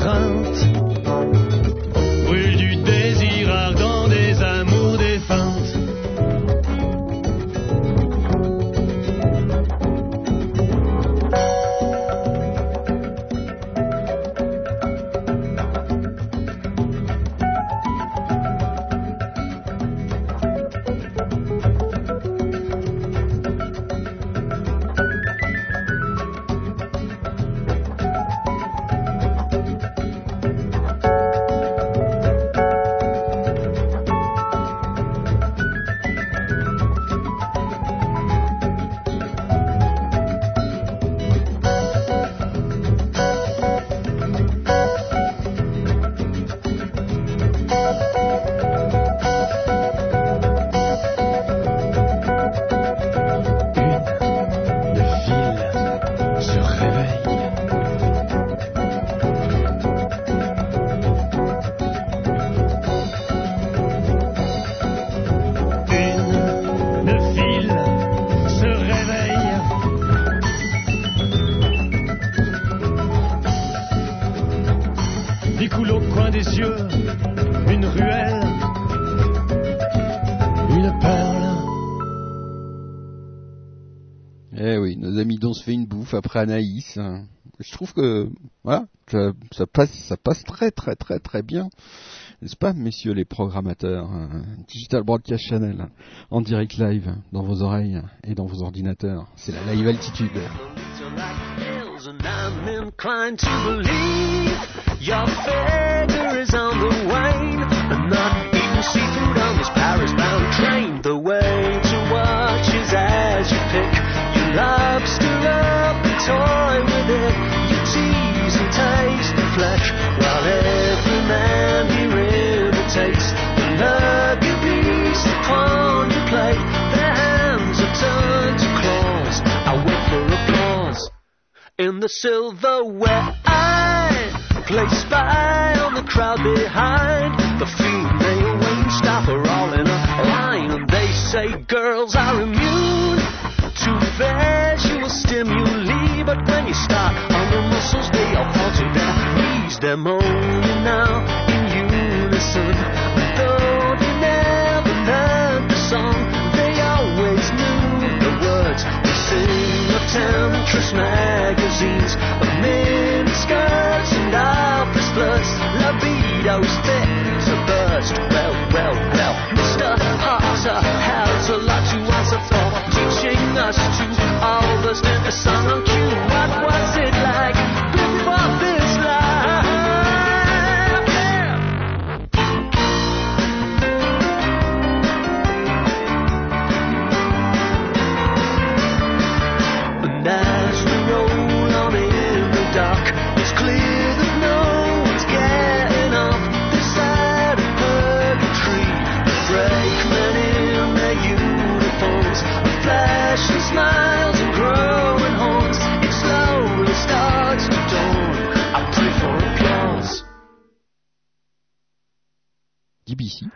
Anaïs. hein. Je trouve que voilà, ça, passe, ça passe très très très très bien, n'est-ce pas, messieurs les programmateurs hein, Digital Broadcast Channel en direct live dans vos oreilles et dans vos ordinateurs. C'est la live altitude. Toy with it. You tease and taste the flesh while every man here imitates the luxuries upon your plate. Their hands are turned to claws. I wait for applause in the silverware. I play spy on the crowd behind. The female wing are all in a line, they say girls are immune to visual stimuli. But when you start on the muscles, they all fall to their knees. They're moaning now in unison. Though they never learned the song, they always knew the words. They sing of temptress magazines, of miniskirts and office flirts. Libido's fit to burst. A song DBC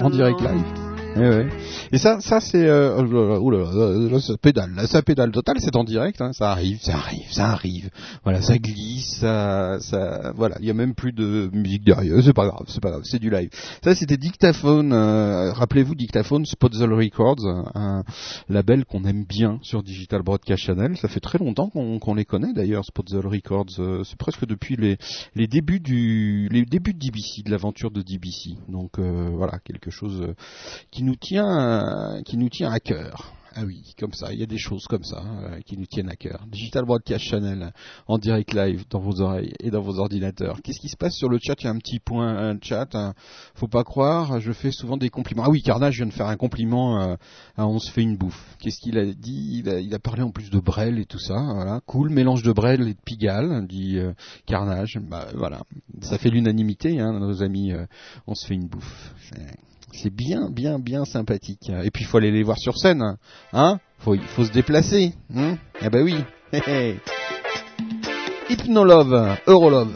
en direct live. Eh. Et ça, ça c'est, euh, oh là, là, là, ça pédale, ça pédale total, c'est en direct, hein, ça arrive, ça arrive, ça arrive. Voilà, ça glisse, ça, ça, voilà, il y a même plus de musique derrière, c'est pas grave, c'est pas grave, c'est du live. Ça, c'était Dictaphone. euh, Rappelez-vous, Dictaphone, Spotzel Records, un label qu'on aime bien sur Digital Broadcast Channel. Ça fait très longtemps qu'on les connaît d'ailleurs, Spotzel Records. euh, c'est presque depuis les, les débuts du, les débuts de DBC, de l'aventure de DBC. Donc euh, voilà, quelque chose euh, qui nous tient, euh, qui nous tient à cœur. Ah oui, comme ça, il y a des choses comme ça euh, qui nous tiennent à cœur. Digital Broadcast Channel en direct live dans vos oreilles et dans vos ordinateurs. Qu'est-ce qui se passe sur le chat? Il y a un petit point un chat. hein. Faut pas croire, je fais souvent des compliments. Ah oui, Carnage vient de faire un compliment euh, à On se fait une bouffe. Qu'est-ce qu'il a dit? Il a, parlé en plus de Brel et tout ça. Voilà, cool mélange de Brel et de Pigalle, dit euh, Carnage. Bah voilà, ça fait l'unanimité, hein, nos amis. euh, On se fait une bouffe. C'est- bien, bien, bien sympathique. Et puis il faut aller les voir sur scène, hein Faut, faut se déplacer, Ah bah oui. Hypnolove, Eurolove.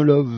Hypnolove,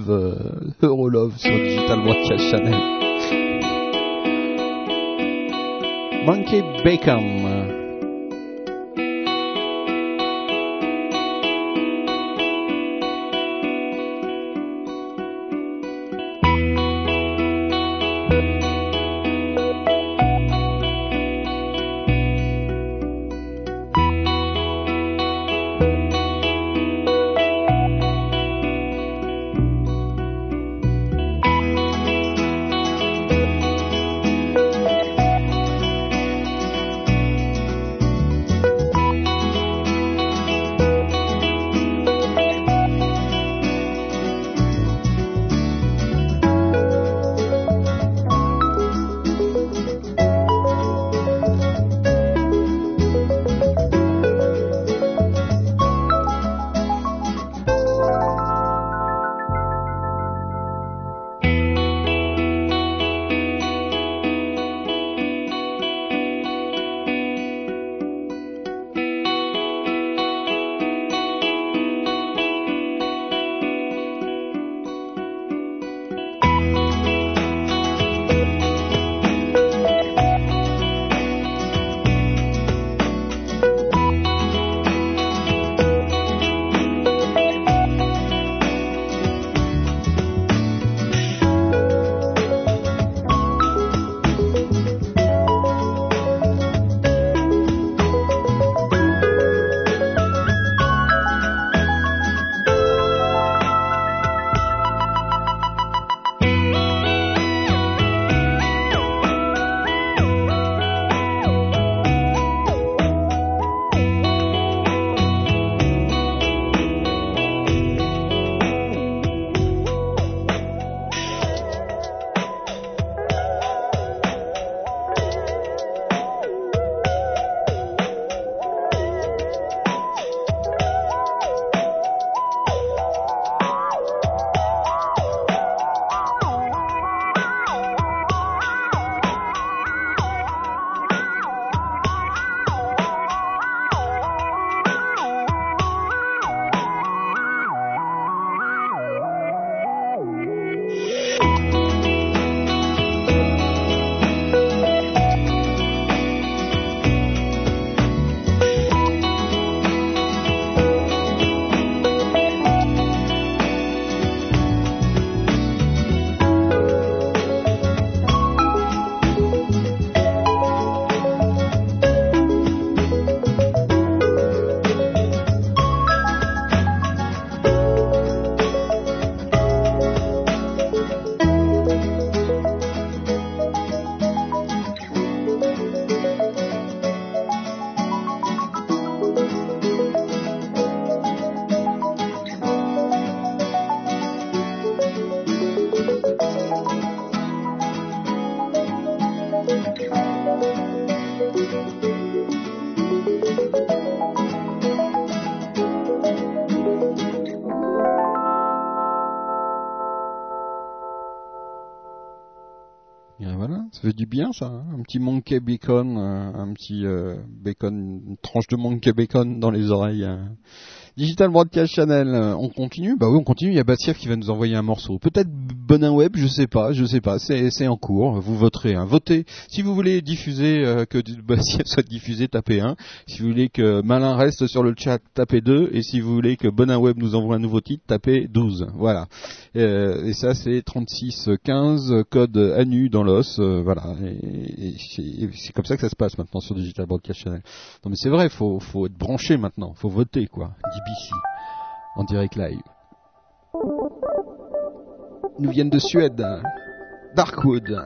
bien ça, hein. un petit monkey bacon, euh, un petit euh, bacon, une tranche de monkey bacon dans les oreilles. Digital Broadcast Channel, euh, on continue Bah oui, on continue. Il y a Bastien qui va nous envoyer un morceau. Peut-être Bonin Web, je sais pas, je sais pas. C'est en cours. Vous voterez. Hein. Votez. Si vous voulez diffuser euh, que Bastien soit diffusé, tapez 1. Si vous voulez que Malin reste sur le chat, tapez 2. Et si vous voulez que Bonin Web nous envoie un nouveau titre, tapez 12. Voilà. Euh, et ça, c'est 36 15 code ANU dans l'os. voilà. C'est comme ça que ça se passe maintenant sur Digital Broadcast Channel. Non mais c'est vrai, faut faut être branché maintenant. Faut voter quoi. BBC en direct live. Nous viennent de Suède. Darkwood.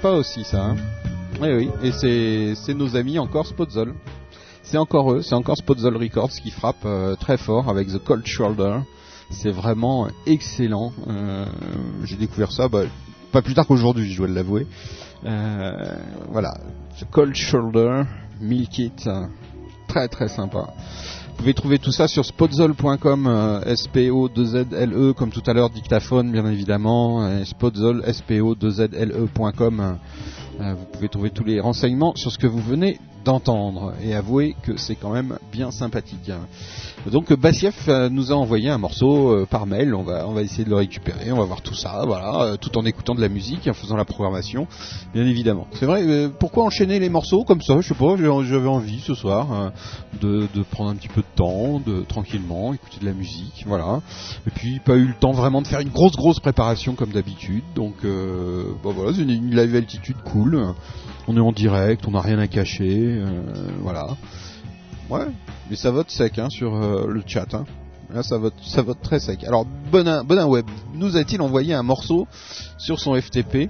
sympa aussi ça. Hein. Et oui, et c'est nos amis encore Spotzol. C'est encore eux, c'est encore Spotzol Records qui frappe euh, très fort avec The Cold Shoulder. C'est vraiment excellent. Euh, j'ai découvert ça bah, pas plus tard qu'aujourd'hui, je dois l'avouer. Euh, voilà, The Cold Shoulder, Milk It, très très sympa. Vous pouvez trouver tout ça sur spotzol.com, euh, S-P-O-2-Z-L-E, comme tout à l'heure, dictaphone, bien évidemment, et spotzol, S-P-O-2-Z-L-E.com. Euh, euh, vous pouvez trouver tous les renseignements sur ce que vous venez d'entendre et avouer que c'est quand même bien sympathique. Donc Bassieff euh, nous a envoyé un morceau euh, par mail, on va, on va essayer de le récupérer, on va voir tout ça, voilà, euh, tout en écoutant de la musique et en faisant la programmation, bien évidemment. C'est vrai, pourquoi enchaîner les morceaux comme ça? Je sais pas, j'avais envie ce soir de, de, prendre un petit peu de temps, de tranquillement écouter de la musique, voilà. Et puis pas eu le temps vraiment de faire une grosse grosse préparation comme d'habitude, donc bon, voilà, c'est une, une live altitude cool. On est en direct, on n'a rien à cacher, voilà. Ouais, mais ça vote sec hein, sur euh, le chat. Hein. Là, ça vote, ça vote très sec. Alors, Bonin, Web nous a-t-il envoyé un morceau sur son FTP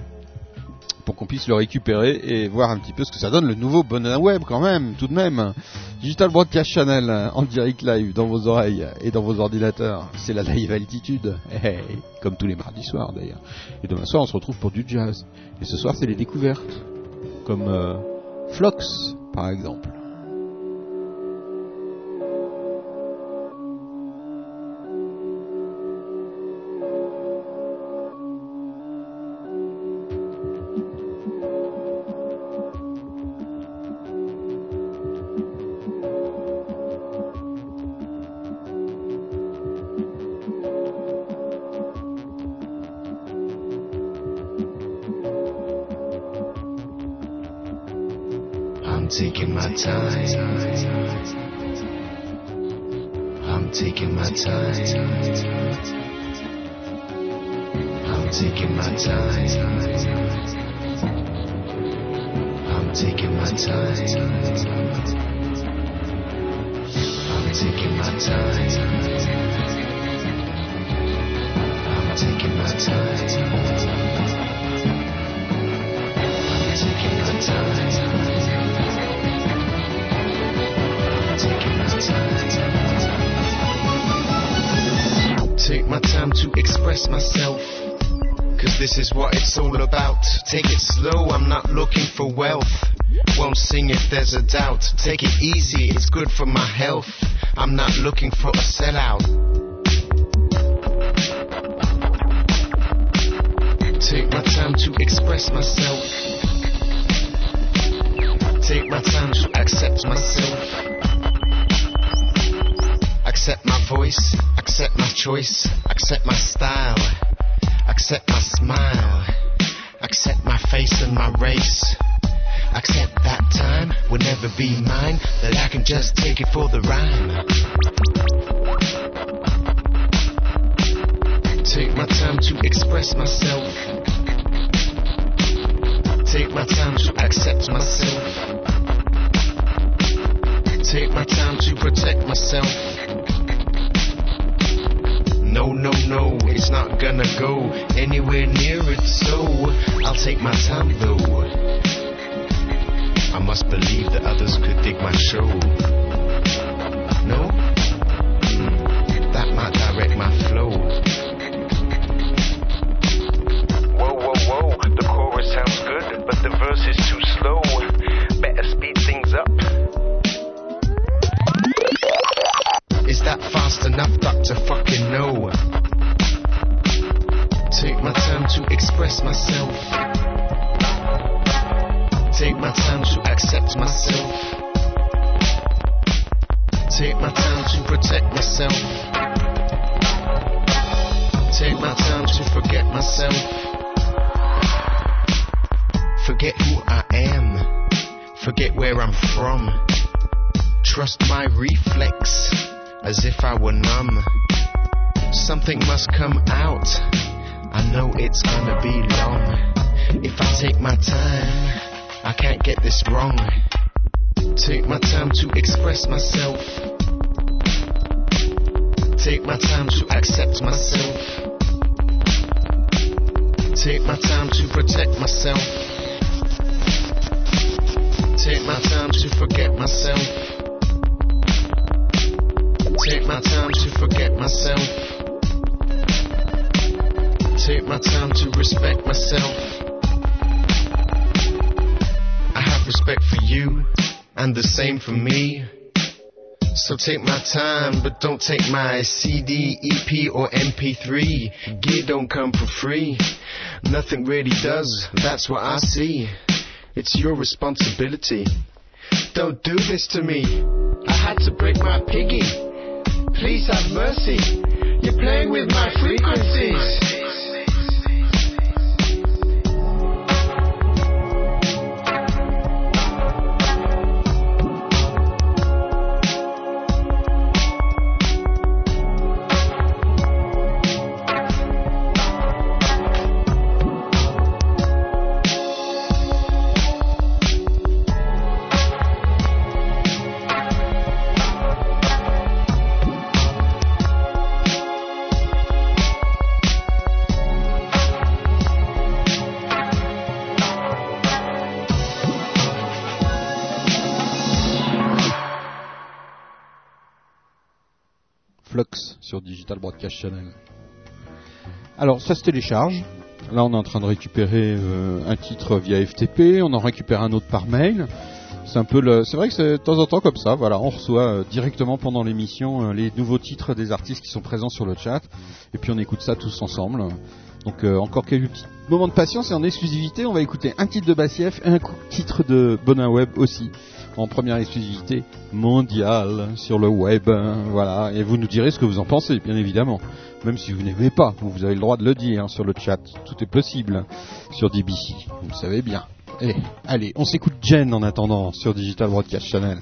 pour qu'on puisse le récupérer et voir un petit peu ce que ça donne le nouveau Bonin Web quand même, tout de même. Digital Broadcast Channel hein, en direct live dans vos oreilles et dans vos ordinateurs. C'est la live altitude, comme tous les mardis soirs d'ailleurs. Et demain soir, on se retrouve pour du jazz. Et ce soir, c'est les découvertes, comme euh, Flox par exemple. 在。Take it slow, I'm not looking for wealth. Won't sing if there's a doubt. Take it easy, it's good for my health. I'm not looking for a sellout. Take my time to express myself. Take my time to accept myself. Accept my voice, accept my choice, accept my style, accept my smile, accept my face and my race. Accept that time will never be mine, that I can just take it for the rhyme. Take my time to express myself. Take my time to accept myself. Take my time to protect myself. No, no, no, it's not gonna go anywhere near it, so I'll take my time though. I must believe that others could dig my show. No? Hmm, that might direct my flow. Whoa, whoa, whoa, the chorus sounds good, but the verse is too slow. Better speed things up. That fast enough, Doctor fucking no? Take my time to express myself. Take my time to accept myself. Take my time to protect myself. Take my time to forget myself. Forget who I am. Forget where I'm from. Trust my reflex as if I were numb. Something must come out. I know it's gonna be long. If I take my time, I can't get this wrong. Take my time to express myself. Take my time to accept myself. Take my time to protect myself. Take my time to forget myself. Take my time to forget myself. Take my time to respect myself. I have respect for you, and the same for me. So take my time, but don't take my CD, EP, or MP3. Gear don't come for free. Nothing really does, that's what I see. It's your responsibility Don't do this to me. I had to break my piggy. Please have mercy. You're playing with my frequencies. Sur Digital Broadcast Channel. Alors ça se télécharge. Là on est en train de récupérer euh, un titre via FTP, on en récupère un autre par mail. C'est un peu le, c'est vrai que c'est de temps en temps comme ça. Voilà, on reçoit euh, directement pendant l'émission euh, les nouveaux titres des artistes qui sont présents sur le chat, et puis on écoute ça tous ensemble. Donc encore quelques petits moments de patience et en exclusivité, on va écouter un titre de Bassieff et un titre de Bonin Web aussi en première exclusivité mondiale sur le web. voilà, et vous nous direz ce que vous en pensez, bien évidemment. Même si vous n'aimez pas, vous avez le droit de le dire sur le chat. Tout est possible sur DBC, vous le savez bien. Et allez, on s'écoute Jen en attendant sur Digital Broadcast Channel.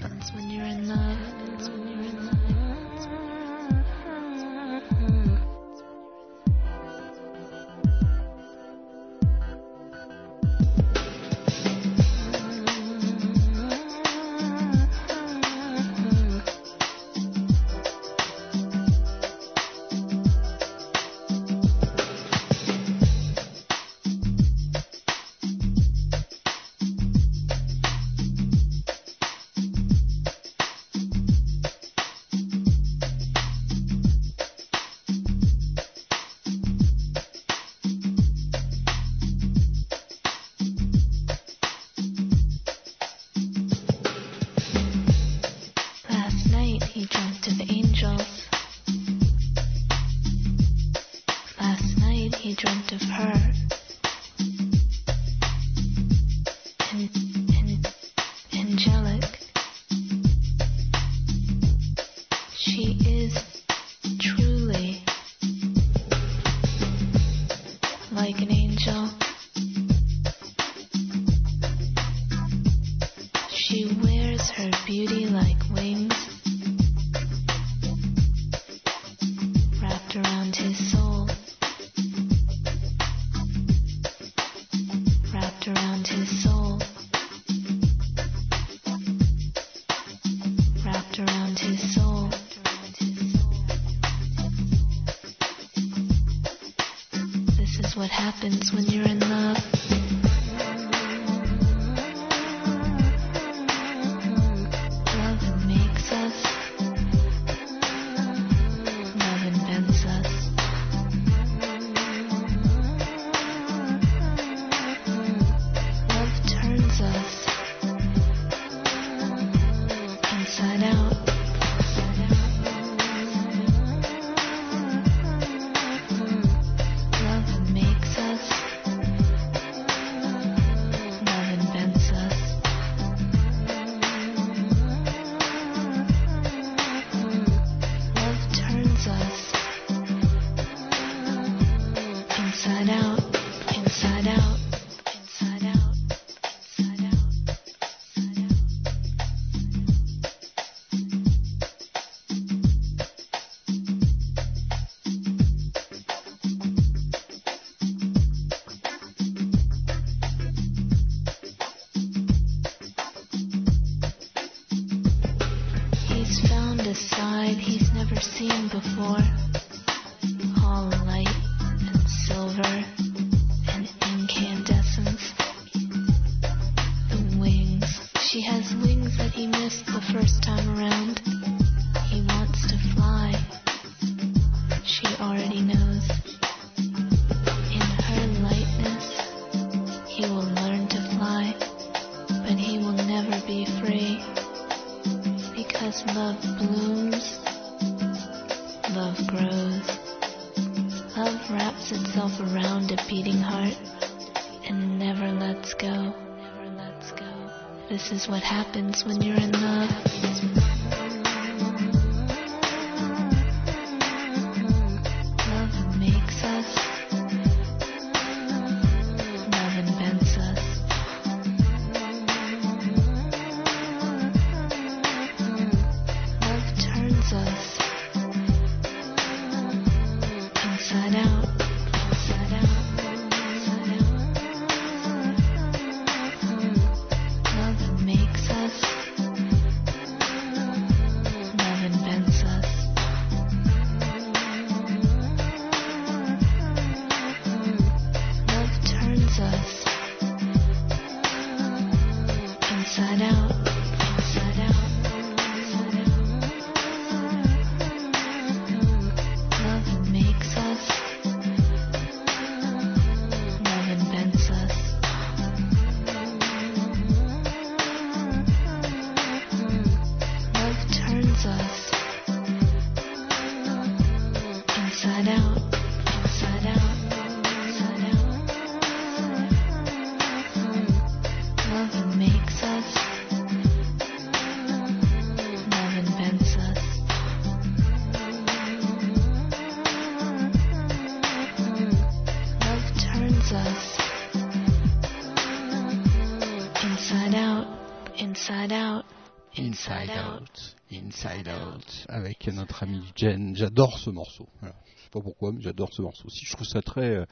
J'adore ce morceau. Voilà. Je sais pas pourquoi, mais j'adore ce morceau. aussi. je trouve ça très, euh,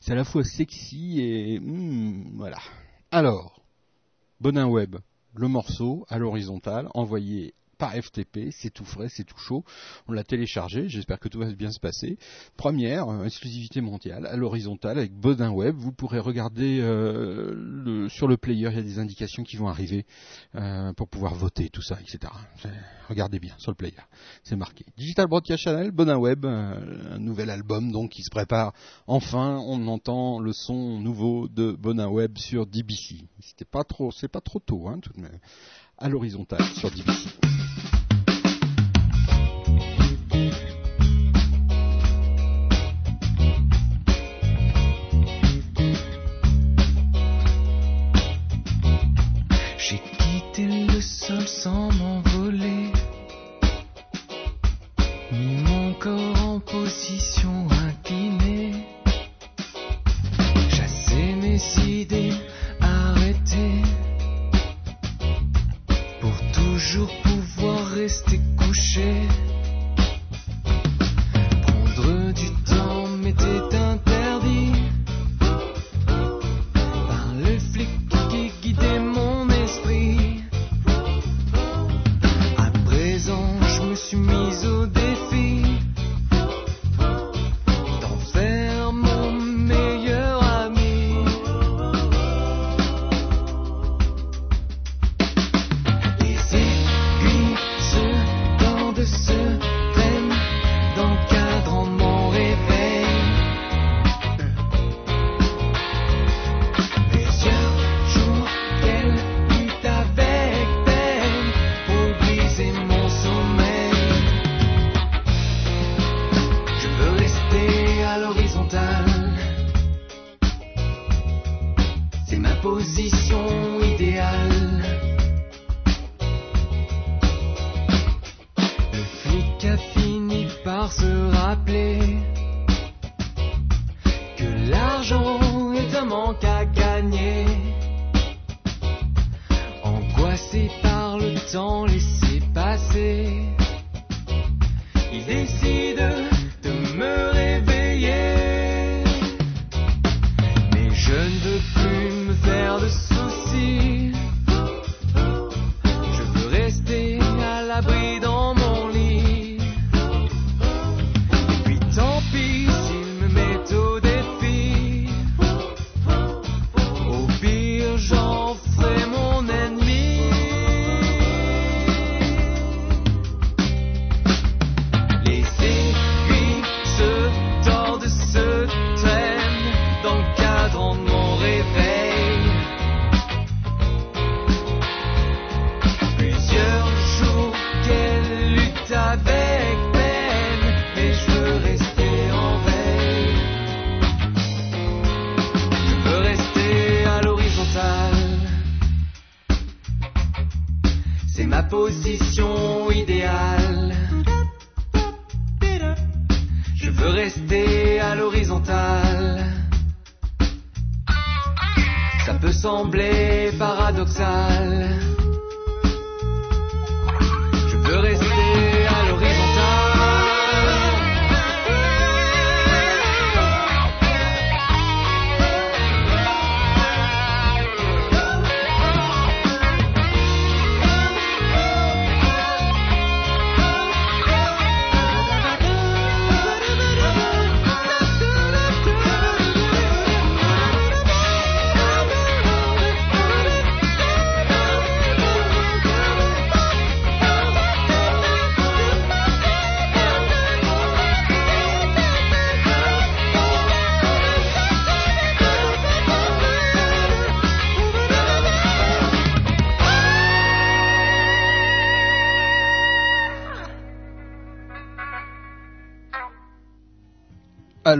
c'est à la fois sexy et hmm, voilà. Alors, Bonin Web, le morceau à l'horizontale, envoyé par FTP, c'est tout frais, c'est tout chaud. On l'a téléchargé, j'espère que tout va bien se passer. Première, euh, exclusivité mondiale, à l'horizontale avec Bodin Web. Vous pourrez regarder euh, sur le player, il y a des indications qui vont arriver euh, pour pouvoir voter, tout ça, etc. Regardez bien sur le player, c'est marqué. Digital Broadcast Channel, Bodin Web, un nouvel album donc qui se prépare. Enfin, on entend le son nouveau de Bonin Web sur DBC. C'était pas trop, c'est pas trop tôt, hein, tout de même. À l'horizontale sur DBC.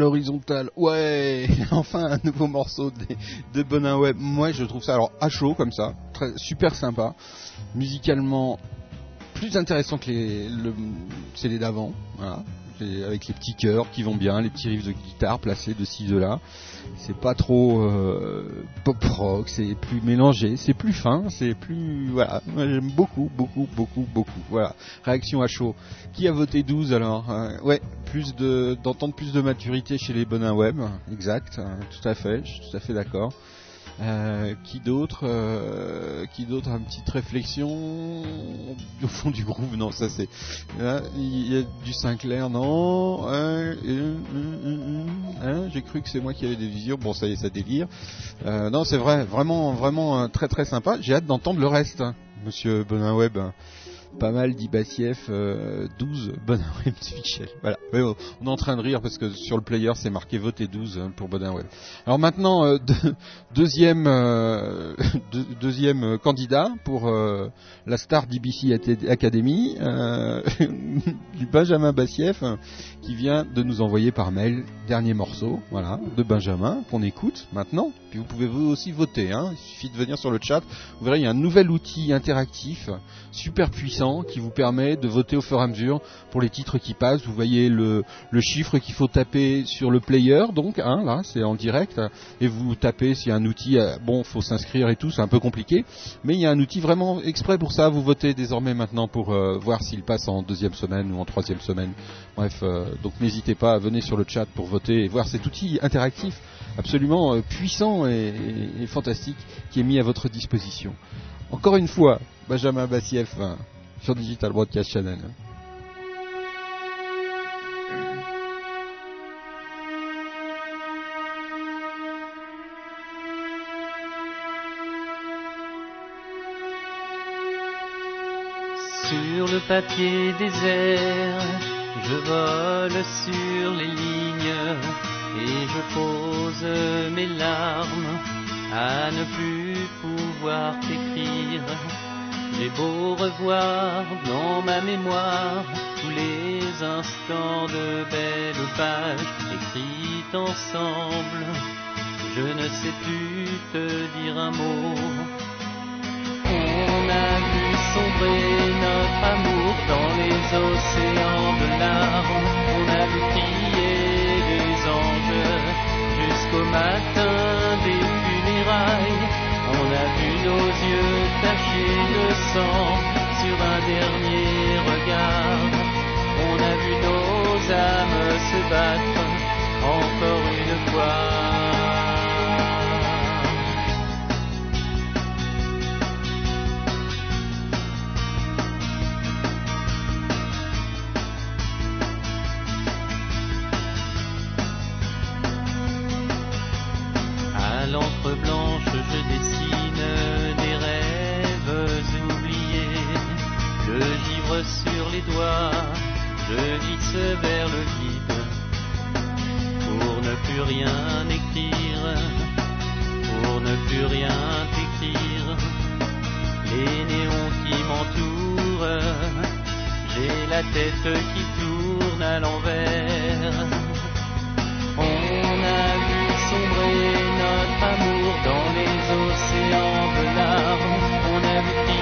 L'horizontale. Ouais, enfin un nouveau morceau de, de Bonin Web. Moi, je trouve ça alors à chaud comme ça, très, super sympa. Musicalement, plus intéressant que les le d'avant. Avec les petits chœurs qui vont bien, les petits riffs de guitare placés de ci de là. C'est pas trop euh, pop rock, c'est plus mélangé, c'est plus fin, c'est plus voilà. J'aime beaucoup, beaucoup, beaucoup, beaucoup. Voilà. Réaction à chaud. Qui a voté 12 alors Euh, Ouais, plus de d'entendre plus de maturité chez les bonins web. Exact, euh, tout à fait. Je suis tout à fait d'accord. Euh, qui d'autre euh, Qui d'autre a une petite réflexion au fond du groove Non, ça c'est. Il y a du Sinclair, non J'ai cru que c'est moi qui avais des visions. Bon, ça y est, ça délire. Euh, non, c'est vrai, vraiment, vraiment euh, très très sympa. J'ai hâte d'entendre le reste, hein, Monsieur Bonin Web. Pas mal dit Bassieff, euh, 12 Bonin Web Michel. Voilà. On est en train de rire parce que sur le player c'est marqué voter 12 hein, pour Bonin Web. Alors maintenant euh, deux- deuxième euh, deux- deuxième candidat pour euh, la star d'IBC Academy, du Benjamin Bassieff, qui vient de nous envoyer par mail dernier morceau, voilà, de Benjamin qu'on écoute maintenant. Puis vous pouvez vous aussi voter. Hein. Il suffit de venir sur le chat. Vous verrez, il y a un nouvel outil interactif super puissant qui vous permet de voter au fur et à mesure pour les titres qui passent. Vous voyez le, chiffre qu'il faut taper sur le player, donc hein, là c'est en direct, et vous tapez s'il y a un outil. euh, Bon, faut s'inscrire et tout, c'est un peu compliqué, mais il y a un outil vraiment exprès pour ça. Vous votez désormais maintenant pour euh, voir s'il passe en deuxième semaine ou en troisième semaine. Bref, euh, donc n'hésitez pas à venir sur le chat pour voter et voir cet outil interactif absolument puissant et, et- et fantastique qui est mis à votre disposition. Encore une fois, Benjamin Bassieff hein, sur Digital. Sur le papier désert, je vole sur les lignes et je pose mes larmes à ne plus pouvoir t'écrire. J'ai beau revoir dans ma mémoire tous les instants de belles pages écrites ensemble. Je ne sais plus te dire un mot. On a vu sombrer notre amour dans les océans de larmes. On a vu crier les anges jusqu'au matin des funérailles. On a vu nos yeux tachés de sang sur un dernier regard. On a vu nos âmes se battre encore une fois. Sur les doigts, je glisse vers le vide. Pour ne plus rien écrire, pour ne plus rien t'écrire. Les néons qui m'entourent, j'ai la tête qui tourne à l'envers. On a vu sombrer notre amour dans les océans de larmes. On a vu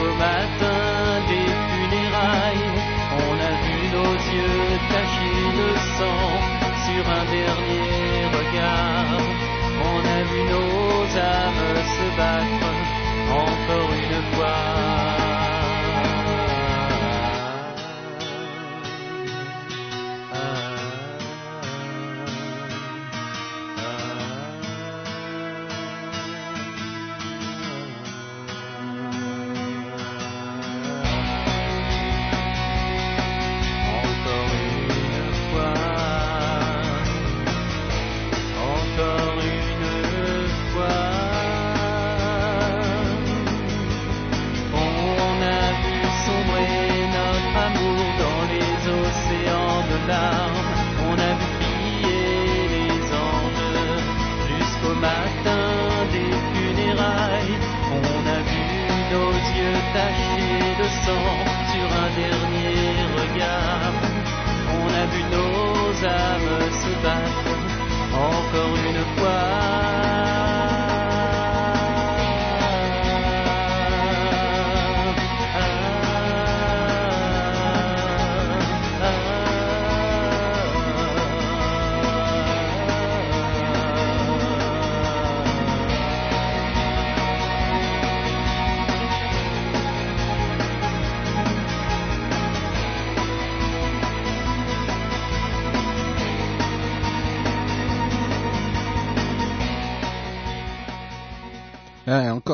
au matin des funérailles, on a vu nos yeux tachés de sang sur un dernier regard. On a vu nos âmes se battre encore une fois.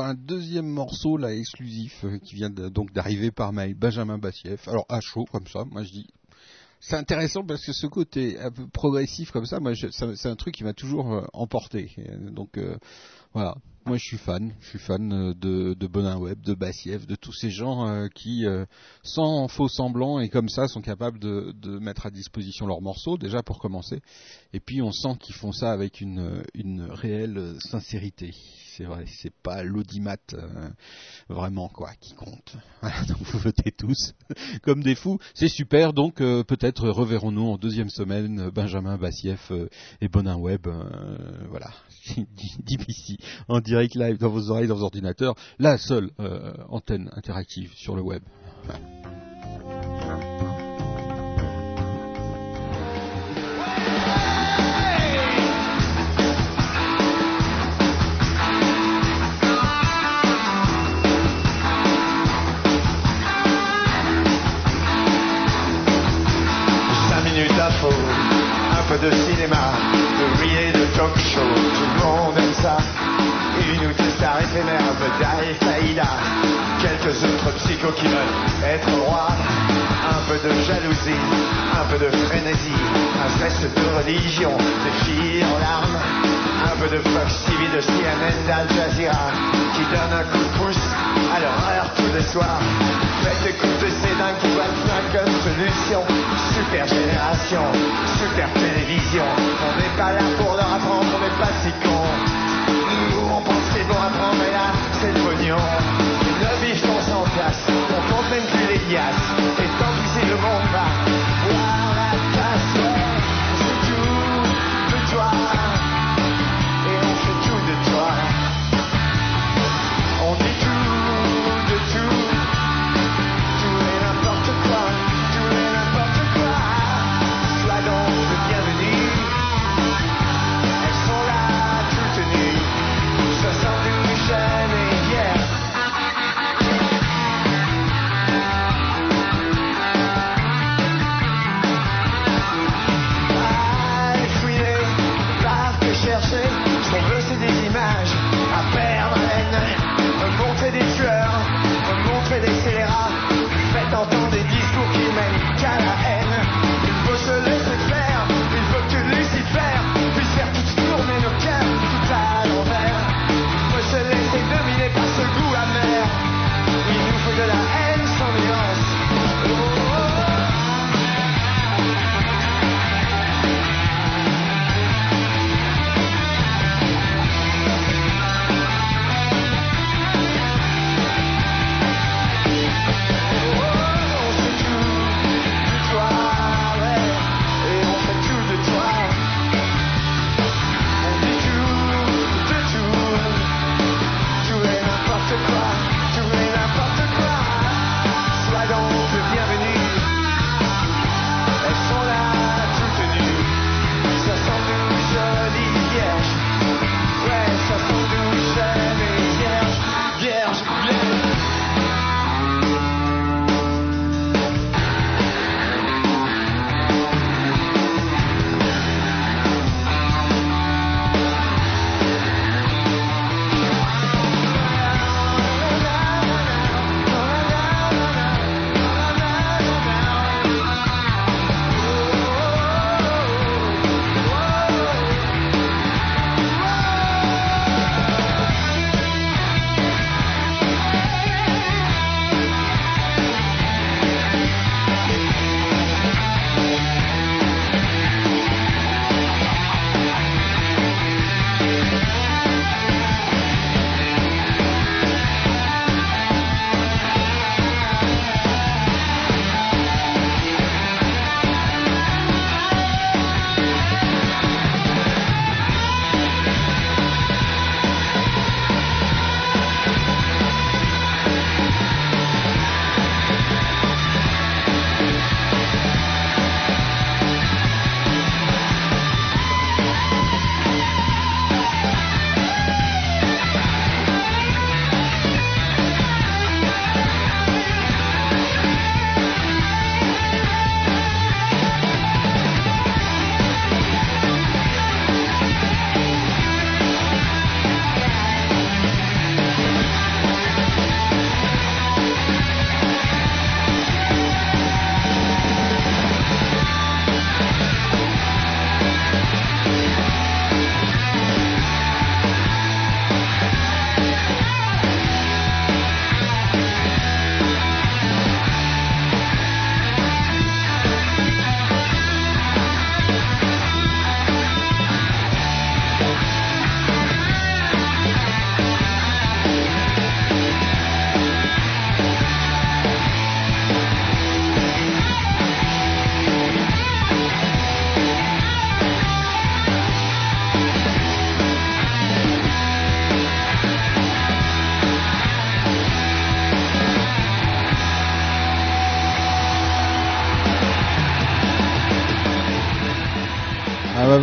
Un deuxième morceau là exclusif euh, qui vient donc d'arriver par mail, Benjamin Bassieff. Alors à chaud comme ça, moi je dis. C'est intéressant parce que ce côté un peu progressif comme ça, moi c'est un truc qui m'a toujours euh, emporté. Euh, Donc voilà, moi je suis fan, je suis fan euh, de, Bonin Web, de Bassieff, de tous ces gens euh, qui, euh, sans faux semblant et comme ça, sont capables de, mettre à disposition leurs morceaux déjà pour commencer. Et puis on sent qu'ils font ça avec une, réelle sincérité. C'est vrai, c'est pas l'audimat vraiment quoi qui compte. Donc vous votez tous comme des fous. C'est super. Donc peut-être reverrons-nous en deuxième semaine Benjamin Bassieff euh, et Bonin Web. voilà, DPC en direct live dans vos oreilles, dans vos ordinateurs. La seule euh, antenne interactive sur le web. Un peu de cinéma, de rire de talk show, monde aime ça. Une ou deux stars éphémères, et Faïda, quelques autres psychos qui veulent être rois. Un peu de jalousie, un peu de frénésie, un stress de religion, des filles en larmes. Un peu de Fox TV, de CNN, d'Al Jazeera, qui donne un coup de pouce à l'horreur tous les soirs. Faites écouter ces dingues qui voient comme solution. Super génération, super télévision. On n'est pas là pour leur on vont apprendre, mais là, c'est le pognon. Les lobbies sont en place, on compte même plus les liasses. Et tant pis si le monde va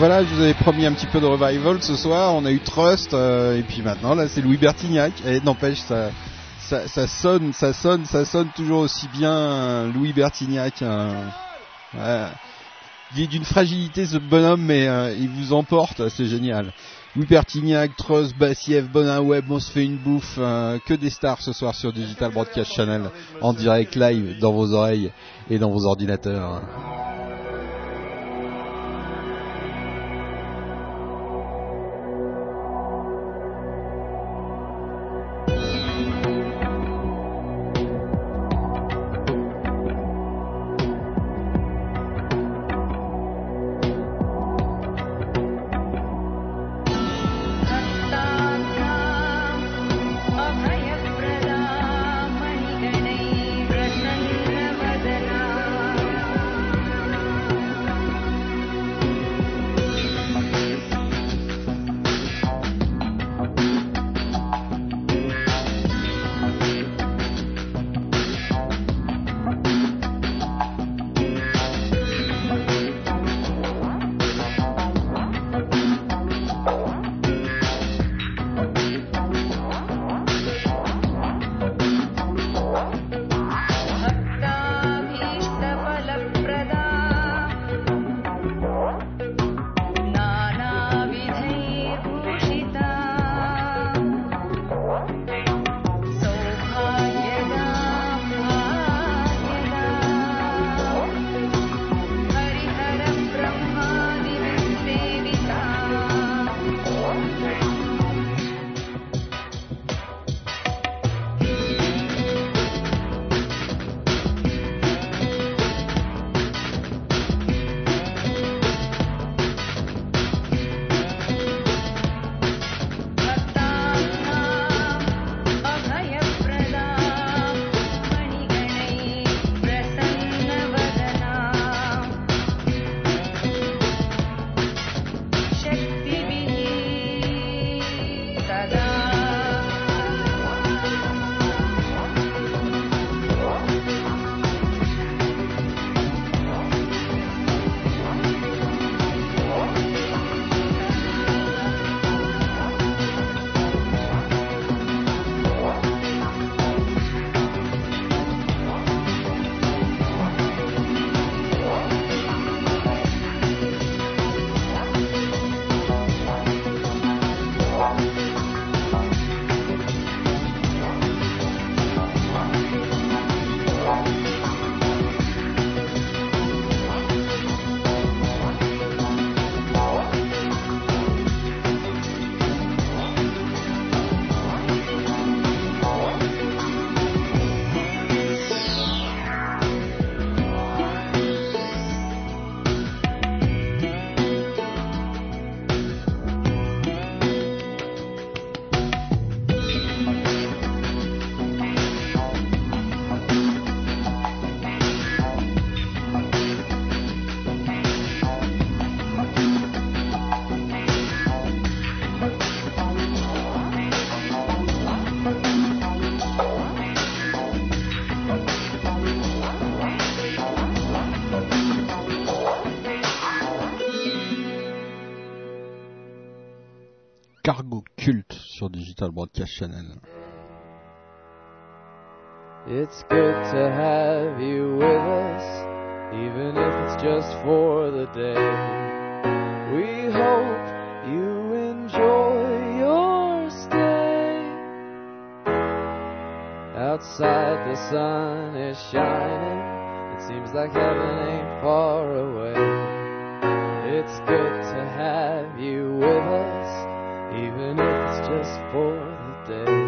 voilà, je vous avais promis un petit peu de revival ce soir. On a eu Trust euh, et puis maintenant là c'est Louis Bertignac. Et n'empêche ça, sonne, ça sonne, ça sonne toujours aussi bien Louis Bertignac. hein. Il est d'une fragilité ce bonhomme, mais euh, il vous emporte, c'est génial. Louis Bertignac, Trust, Bassiev, Bonin Web, on se fait une bouffe, euh, que des stars ce soir sur Digital Broadcast Channel, en direct live dans vos oreilles et dans vos ordinateurs. Broadcast It's good to have you with us, even if it's just for the day. We hope you enjoy your stay. Outside the sun is shining, it seems like heaven ain't far away. It's good to have you with us, even if it's just for day.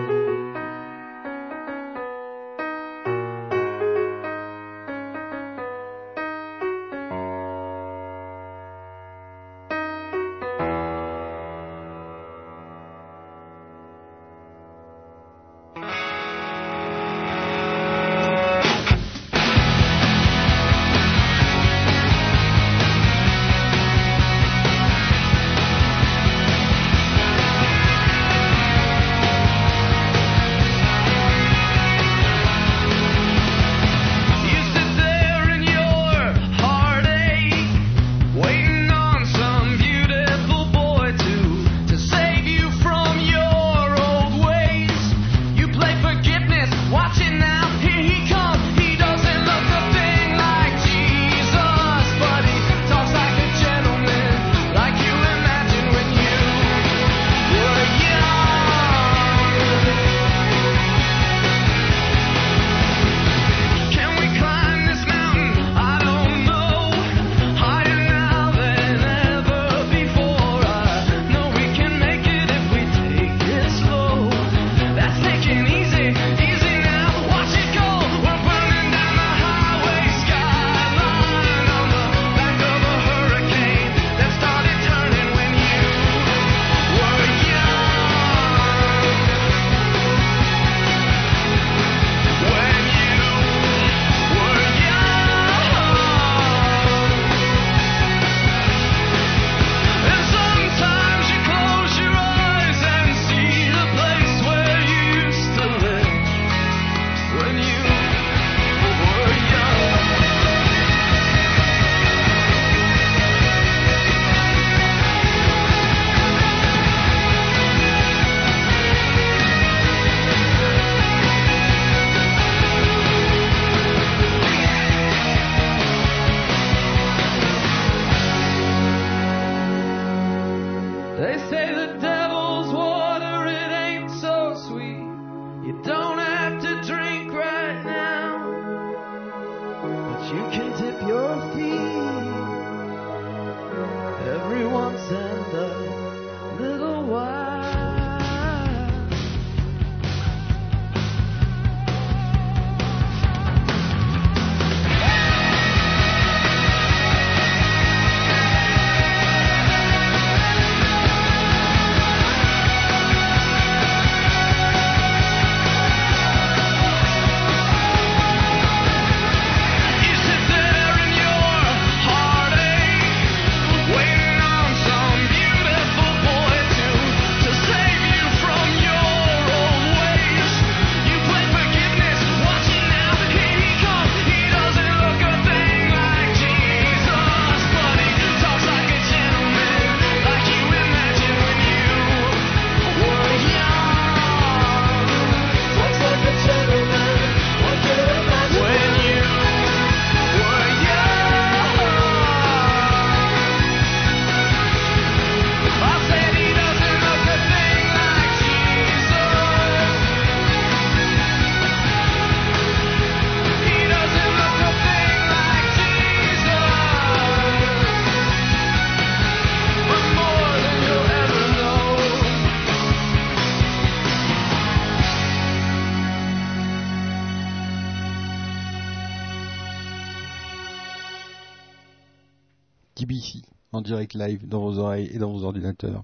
Direct live dans vos oreilles et dans vos ordinateurs.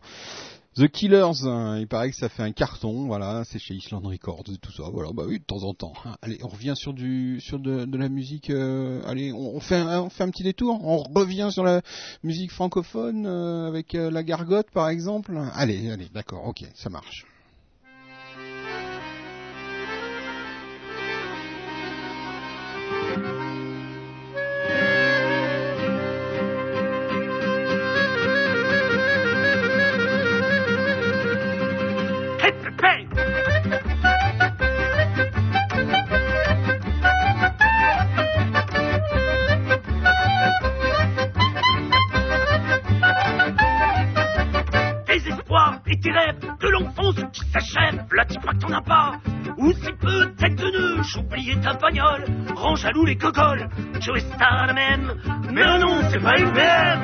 The Killers, hein, il paraît que ça fait un carton, voilà, c'est chez Island Records et tout ça, voilà, bah oui, de temps en temps. hein. Allez, on revient sur du, sur de, la musique, euh, allez, on, on fait un, on fait un petit détour, on revient sur la musique francophone euh, avec euh, la gargote par exemple. Allez, allez, d'accord, ok, ça marche. Et tes rêves de l'enfance qui s'achèvent, là tu crois que t'en as pas. Ou si peu tête de nœud, j'oubliais ta bagnole, range à loup les cocoles, Joe Star la même, mais non c'est pas une même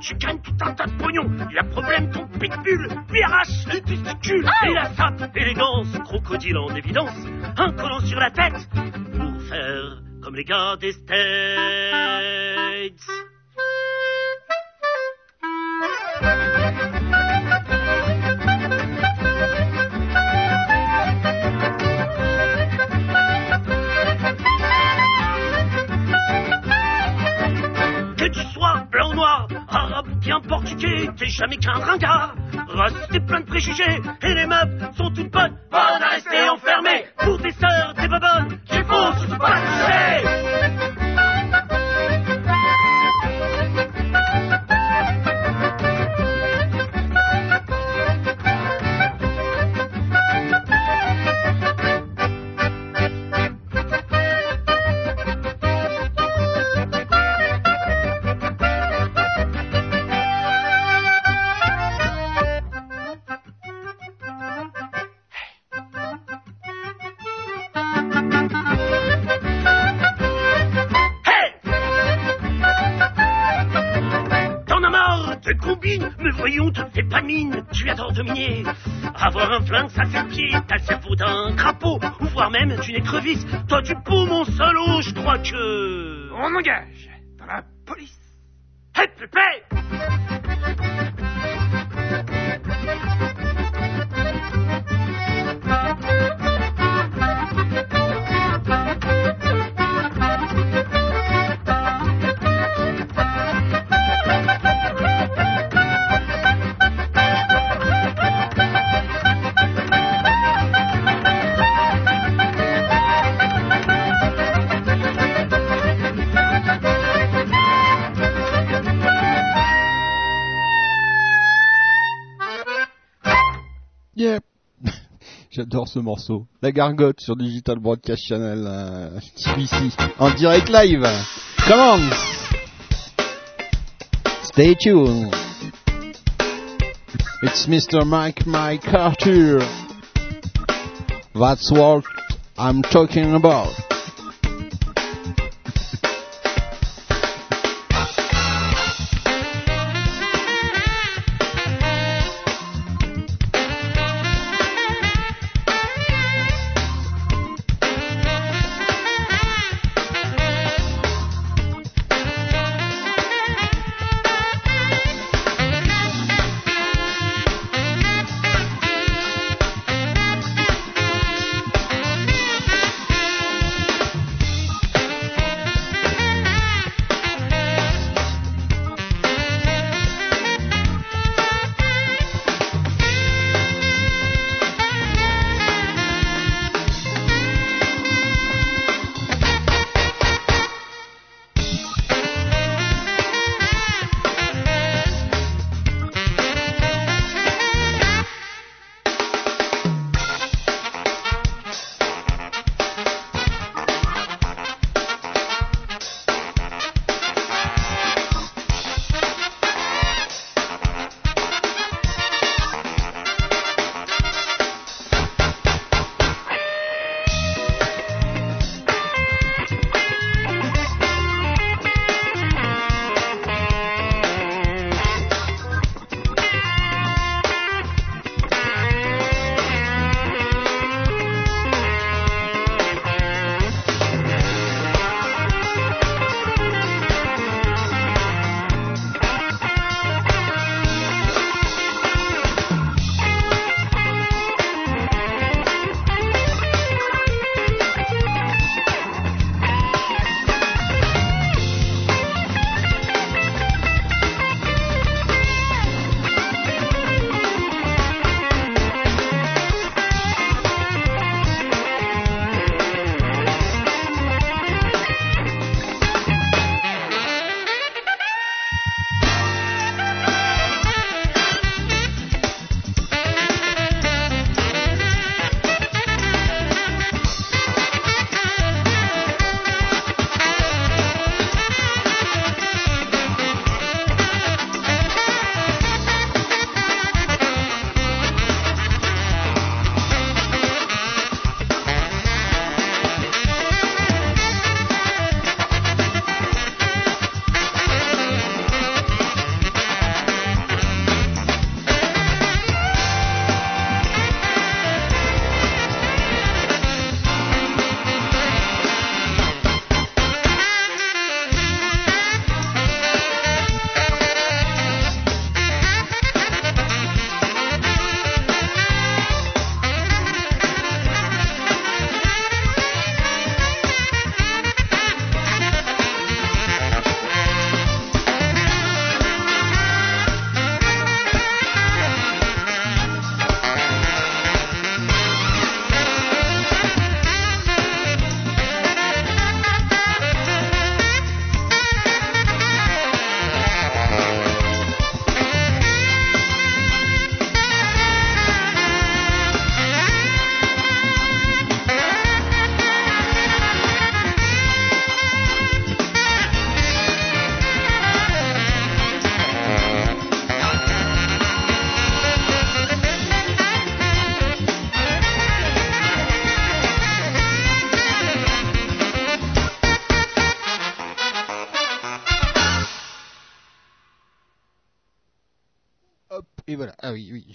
tu gagnes tout un tas de pognon. Il a problème, ton pitbull lui arrache les testicules. Et la sape, élégance, crocodile en évidence. Un collant sur la tête pour faire comme les gars des States. Bien portugais, t'es jamais qu'un ringard. Et plein de préjugés, et les meufs sont toutes bonnes, bonnes à rester enfermées. Pour tes sœurs, tes babonnes, qu'il faut surtout pas toucher. Avoir un flingue, ça t'as le cerveau d'un crapaud, ou voire même d'une écrevisse. Toi, tu peux mon salaud, je crois que. On engage dans la police. Hé, J'adore ce morceau. La gargote sur Digital Broadcast Channel, euh, en direct live. Come on! Stay tuned. It's Mr. Mike Mike Arthur. That's what I'm talking about.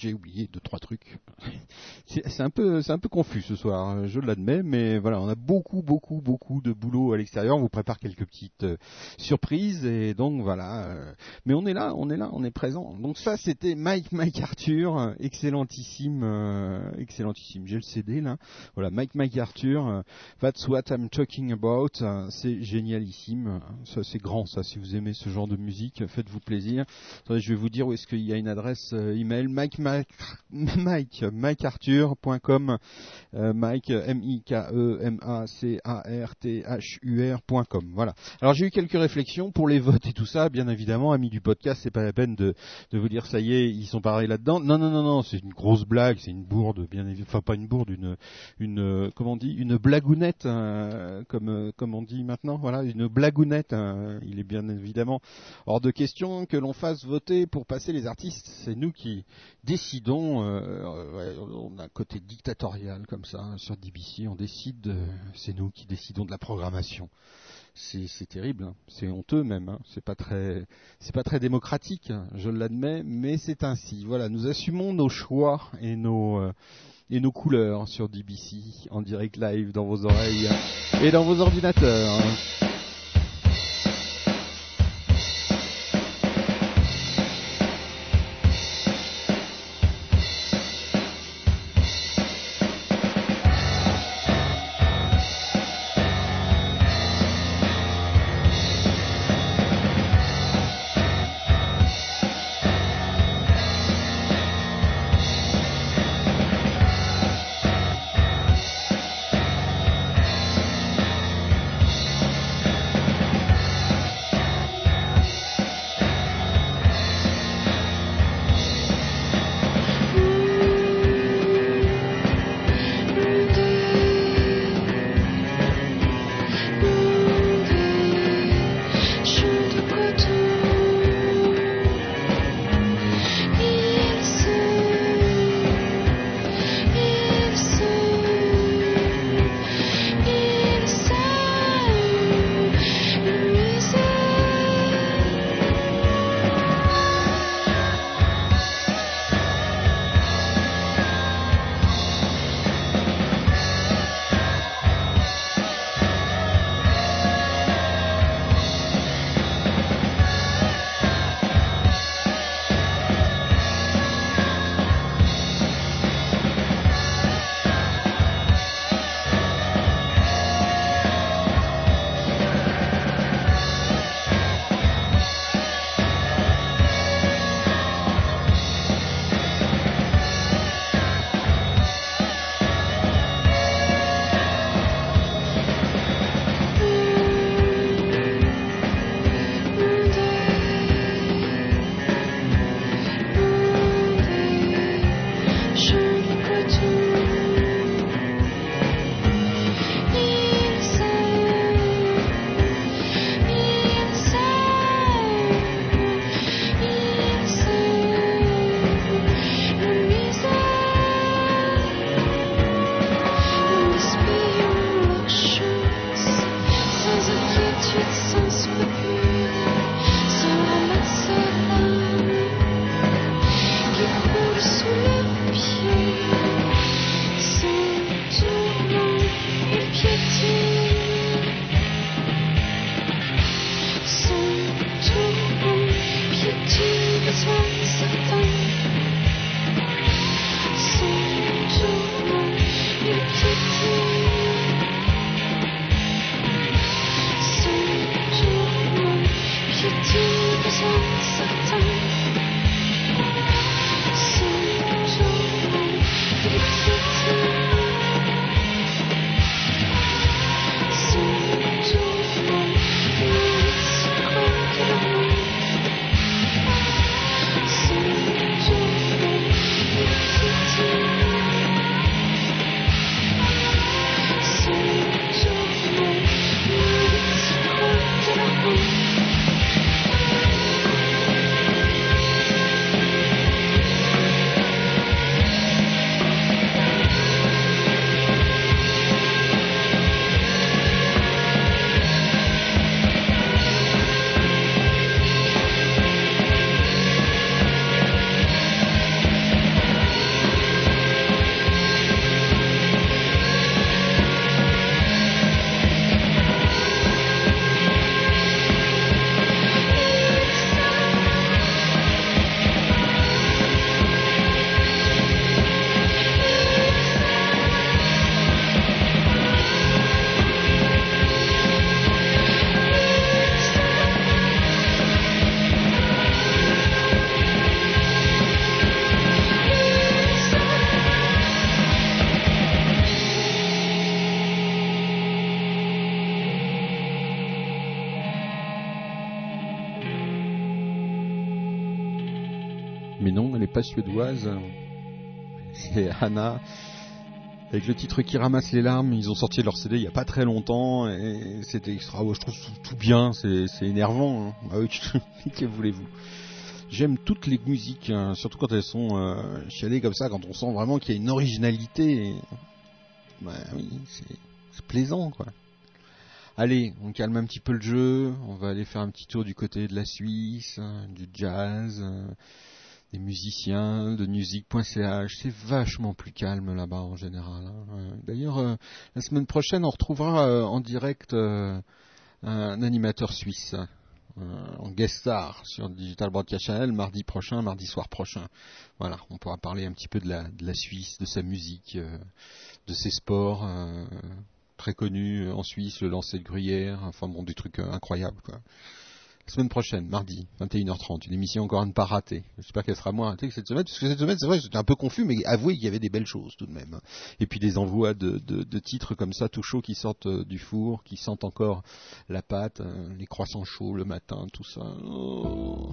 J'ai oublié deux trois trucs. C'est un peu c'est un peu confus ce soir, hein, je l'admets, mais voilà, on a beaucoup beaucoup beaucoup de boulot l'extérieur. On vous prépare quelques petites euh, surprises et donc voilà. Euh, mais on est là, on est là, on est présent. Donc ça c'était Mike Mike Arthur, excellentissime, euh, excellentissime. J'ai le CD là. Voilà, Mike Mike Arthur, That's what I'm talking about. C'est génialissime. Ça c'est grand ça. Si vous aimez ce genre de musique, faites-vous plaisir. je vais vous dire où est-ce qu'il y a une adresse email Mike Mike Mike MikeArthur.com euh, Mike M I K E M A C A R T H U R.com. Voilà. Alors j'ai eu quelques réflexions pour les votes et tout ça. Bien évidemment, amis du podcast, c'est pas la peine de, vous dire ça y est, ils sont pareils là-dedans. Non non non non, c'est une grosse blague, c'est une bourde, bien évidemment, enfin pas une bourde, une une comment dit, une blagounette, hein, comme comme on dit maintenant. Voilà, une blagounette. Hein. il est bien évidemment hors de question que l'on fasse voter pour passer les artistes. C'est nous qui décidons. Euh, on a un côté dictatorial comme ça hein, sur DBC. On décide. c'est nous qui décidons de la programmation. C'est terrible, hein. c'est honteux même, hein. c'est pas très, c'est pas très démocratique, hein. je l'admets, mais c'est ainsi. Voilà, nous assumons nos choix et nos euh, et nos couleurs sur DBC en direct live dans vos oreilles et dans vos ordinateurs. Suédoise. C'est Anna. Avec le titre qui ramasse les larmes, ils ont sorti leur CD il y a pas très longtemps et c'était extra. je trouve tout, bien, c'est énervant. Hein. Bah oui, que voulez-vous J'aime toutes les musiques, hein, surtout quand elles sont euh, comme ça, quand on sent vraiment qu'il y a une originalité. Bah oui, c'est plaisant quoi. Allez, on calme un petit peu le jeu, on va aller faire un petit tour du côté de la Suisse, hein, du jazz, euh, des musiciens, de musique.ch, c'est vachement plus calme là-bas en général. Hein. Euh, d'ailleurs, euh, la semaine prochaine, on retrouvera en direct un animateur suisse. en guest star sur Digital Broadcast Channel mardi prochain, mardi soir prochain. Voilà, on pourra parler un petit peu de la, de la Suisse, de sa musique, de ses sports, très connu euh, en Suisse, le lancer de gruyère, enfin bon, des trucs euh, incroyables quoi. Semaine prochaine, mardi, 21h30, une émission encore à ne pas rater. J'espère qu'elle sera moins ratée que cette semaine, parce que cette semaine, c'est vrai, j'étais un peu confus, mais avouez qu'il y avait des belles choses tout de même. Hein. Et puis des envois de, titres comme ça, tout chauds, qui sortent euh, du four, qui sentent encore la pâte, les croissants chauds le matin, tout ça. Oh.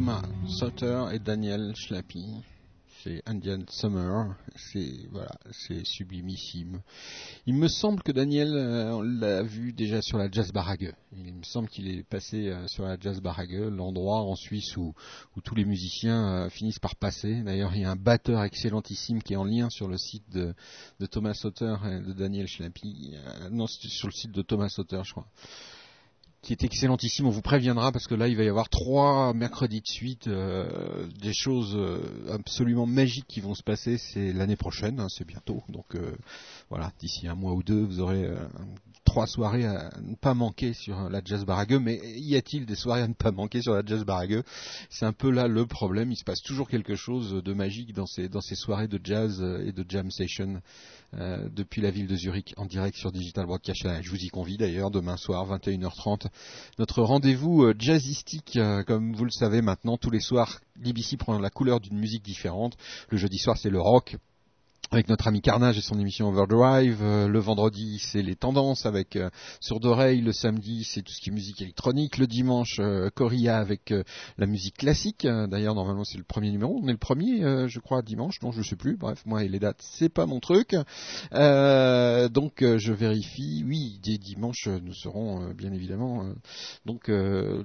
Thomas Sauter et Daniel Schlappi. C'est Indian Summer, c'est voilà, c'est sublimissime. Il me semble que Daniel, euh, on l'a vu déjà sur la Jazz Barague. Il me semble qu'il est passé euh, sur la Jazz Barague, l'endroit en Suisse où, tous les musiciens euh, finissent par passer. D'ailleurs, il y a un batteur excellentissime qui est en lien sur le site de, Thomas Sauter et de Daniel Schlappi. non, sur le site de Thomas Sauter, je crois qui est excellentissime. On vous préviendra parce que là, il va y avoir trois mercredis de suite, euh, des choses euh, absolument magiques qui vont se passer. C'est l'année prochaine, hein, c'est bientôt. Donc euh, voilà, d'ici un mois ou deux, vous aurez euh, trois soirées à ne pas manquer sur la Jazz Barague. Mais y a-t-il des soirées à ne pas manquer sur la Jazz Barague C'est un peu là le problème. Il se passe toujours quelque chose de magique dans ces, dans ces soirées de jazz et de jam session. Euh, depuis la ville de Zurich en direct sur Digital Broadcast. Je vous y convie d'ailleurs demain soir 21h30. Notre rendez-vous euh, jazzistique, euh, comme vous le savez maintenant, tous les soirs, l'IBC prend la couleur d'une musique différente. Le jeudi soir, c'est le rock avec notre ami Carnage et son émission Overdrive. Euh, le vendredi, c'est les tendances avec euh, Sourd Oreille. Le samedi, c'est tout ce qui est musique électronique. Le dimanche, euh, Coria avec euh, la musique classique. D'ailleurs, normalement, c'est le premier numéro. On est le premier, je crois, dimanche. Non, je sais plus. Bref, moi et les dates, c'est pas mon truc. donc, je vérifie. Oui, dès dimanche, nous serons bien évidemment. donc,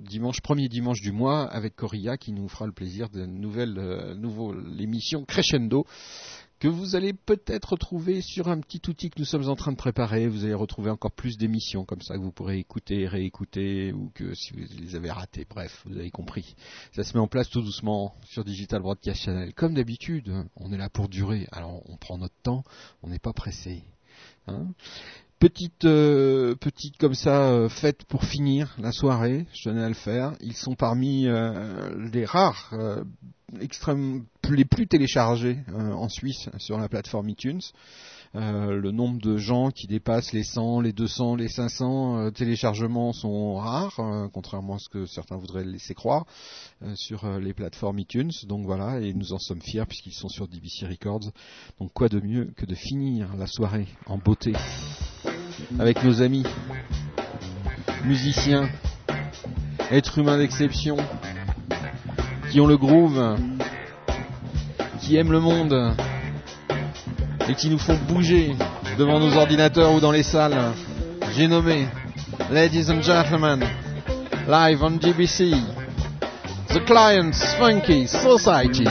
dimanche, premier dimanche du mois, avec Coria qui nous fera le plaisir d'une nouvelle, nouveau l'émission Crescendo que vous allez peut-être retrouver sur un petit outil que nous sommes en train de préparer. Vous allez retrouver encore plus d'émissions comme ça que vous pourrez écouter, réécouter ou que si vous les avez ratées. Bref, vous avez compris. Ça se met en place tout doucement sur Digital Broadcast Channel. Comme d'habitude, on est là pour durer. Alors on prend notre temps, on n'est pas pressé. Hein petite euh, petite comme ça euh, pour finir la soirée, je tenais à le faire. Ils sont parmi euh, les rares extrêmes les plus téléchargés en Suisse sur la plateforme iTunes. Le nombre de gens qui dépassent les 100, les 200, les 500 téléchargements sont rares, contrairement à ce que certains voudraient laisser croire sur les plateformes iTunes. Donc voilà, et nous en sommes fiers puisqu'ils sont sur DBC Records. Donc quoi de mieux que de finir la soirée en beauté avec nos amis musiciens, êtres humains d'exception, qui ont le groove, qui aiment le monde et qui nous font bouger devant nos ordinateurs ou dans les salles. J'ai nommé, Ladies and Gentlemen, live on GBC, The Clients Funky Society.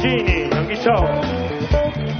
Marco Vigini on guitar. Come on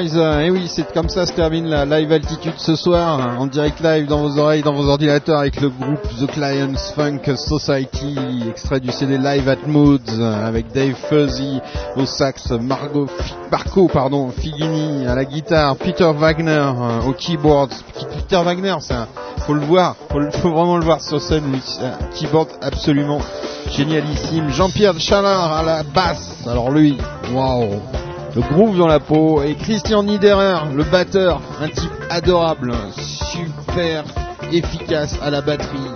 et oui, c'est comme ça se termine la live altitude ce soir, hein, en direct live dans vos oreilles, dans vos ordinateurs avec le groupe The Clients Funk Society, extrait du CD Live at Moods avec Dave Fuzzy au sax, Margot, Marco pardon, Figini à la guitare, Peter Wagner euh, au keyboard. Peter Wagner, un, faut le voir, faut, faut vraiment le voir sur scène, lui, keyboard absolument génialissime. Jean-Pierre Chalard à la basse, alors lui, waouh le groove dans la peau et Christian Niederer, le batteur, un type adorable, super efficace à la batterie,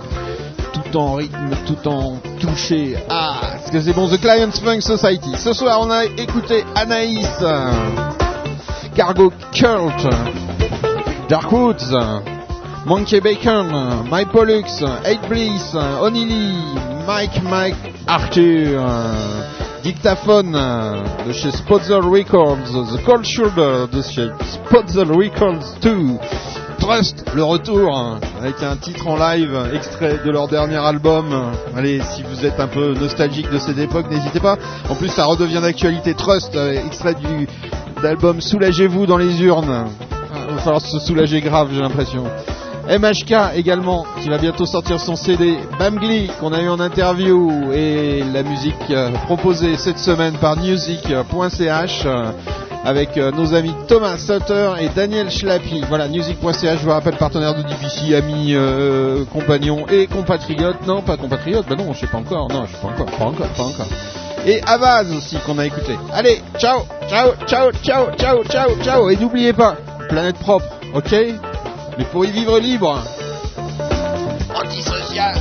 tout en rythme, tout en touché. Ah, est-ce que c'est bon The Clients Funk Society? Ce soir, on a écouté Anaïs, Cargo Cult, Darkwoods, Monkey Bacon, Mike Pollux, 8 Bliss, Onili, Mike Mike Arthur, Dictaphone euh, de chez Spotzel Records, The Cold Shoulder de chez Spotzel Records 2, Trust, le retour, hein, avec un titre en live, extrait de leur dernier album. Allez, si vous êtes un peu nostalgique de cette époque, n'hésitez pas. En plus, ça redevient d'actualité. Trust, euh, extrait du d'album Soulagez-vous dans les urnes. Il va falloir se soulager grave, j'ai l'impression. MHK également, qui va bientôt sortir son CD. Bamgli, qu'on a eu en interview. Et la musique euh, proposée cette semaine par music.ch euh, avec euh, nos amis Thomas Sutter et Daniel Schlappi. Voilà, music.ch, je vous rappelle, partenaire de DPC, amis, euh, compagnons et compatriotes. Non, pas compatriotes, bah non, je sais pas encore. Non, je sais pas encore, pas encore, pas encore. Et Avaz aussi qu'on a écouté. Allez, ciao, ciao, ciao, ciao, ciao, ciao, ciao. Et n'oubliez pas, planète propre, ok? Mais pour y vivre libre. Antisocial.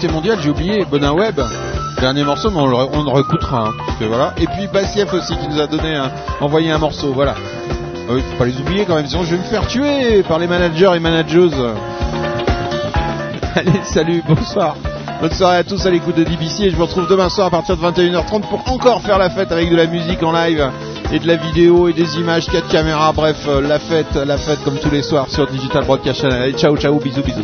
Exclusivité mondiale, j'ai oublié Bonin Web. Dernier morceau, mais on le, on le réécoutera. hein. Et puis Bassieff aussi qui nous a donné envoyé un morceau. Voilà. Ah oui, faut pas les oublier quand même, sinon je vais me faire tuer par les managers et manageuses. Allez, salut, bonsoir. Bonne soirée à tous à l'écoute de DBC et je vous retrouve demain soir à partir de 21h30 pour encore faire la fête avec de la musique en live et de la vidéo et des images, 4 caméras, bref, euh, la fête, la fête comme tous les soirs sur Digital Broadcast Channel. Allez, ciao, ciao, bisous, bisous.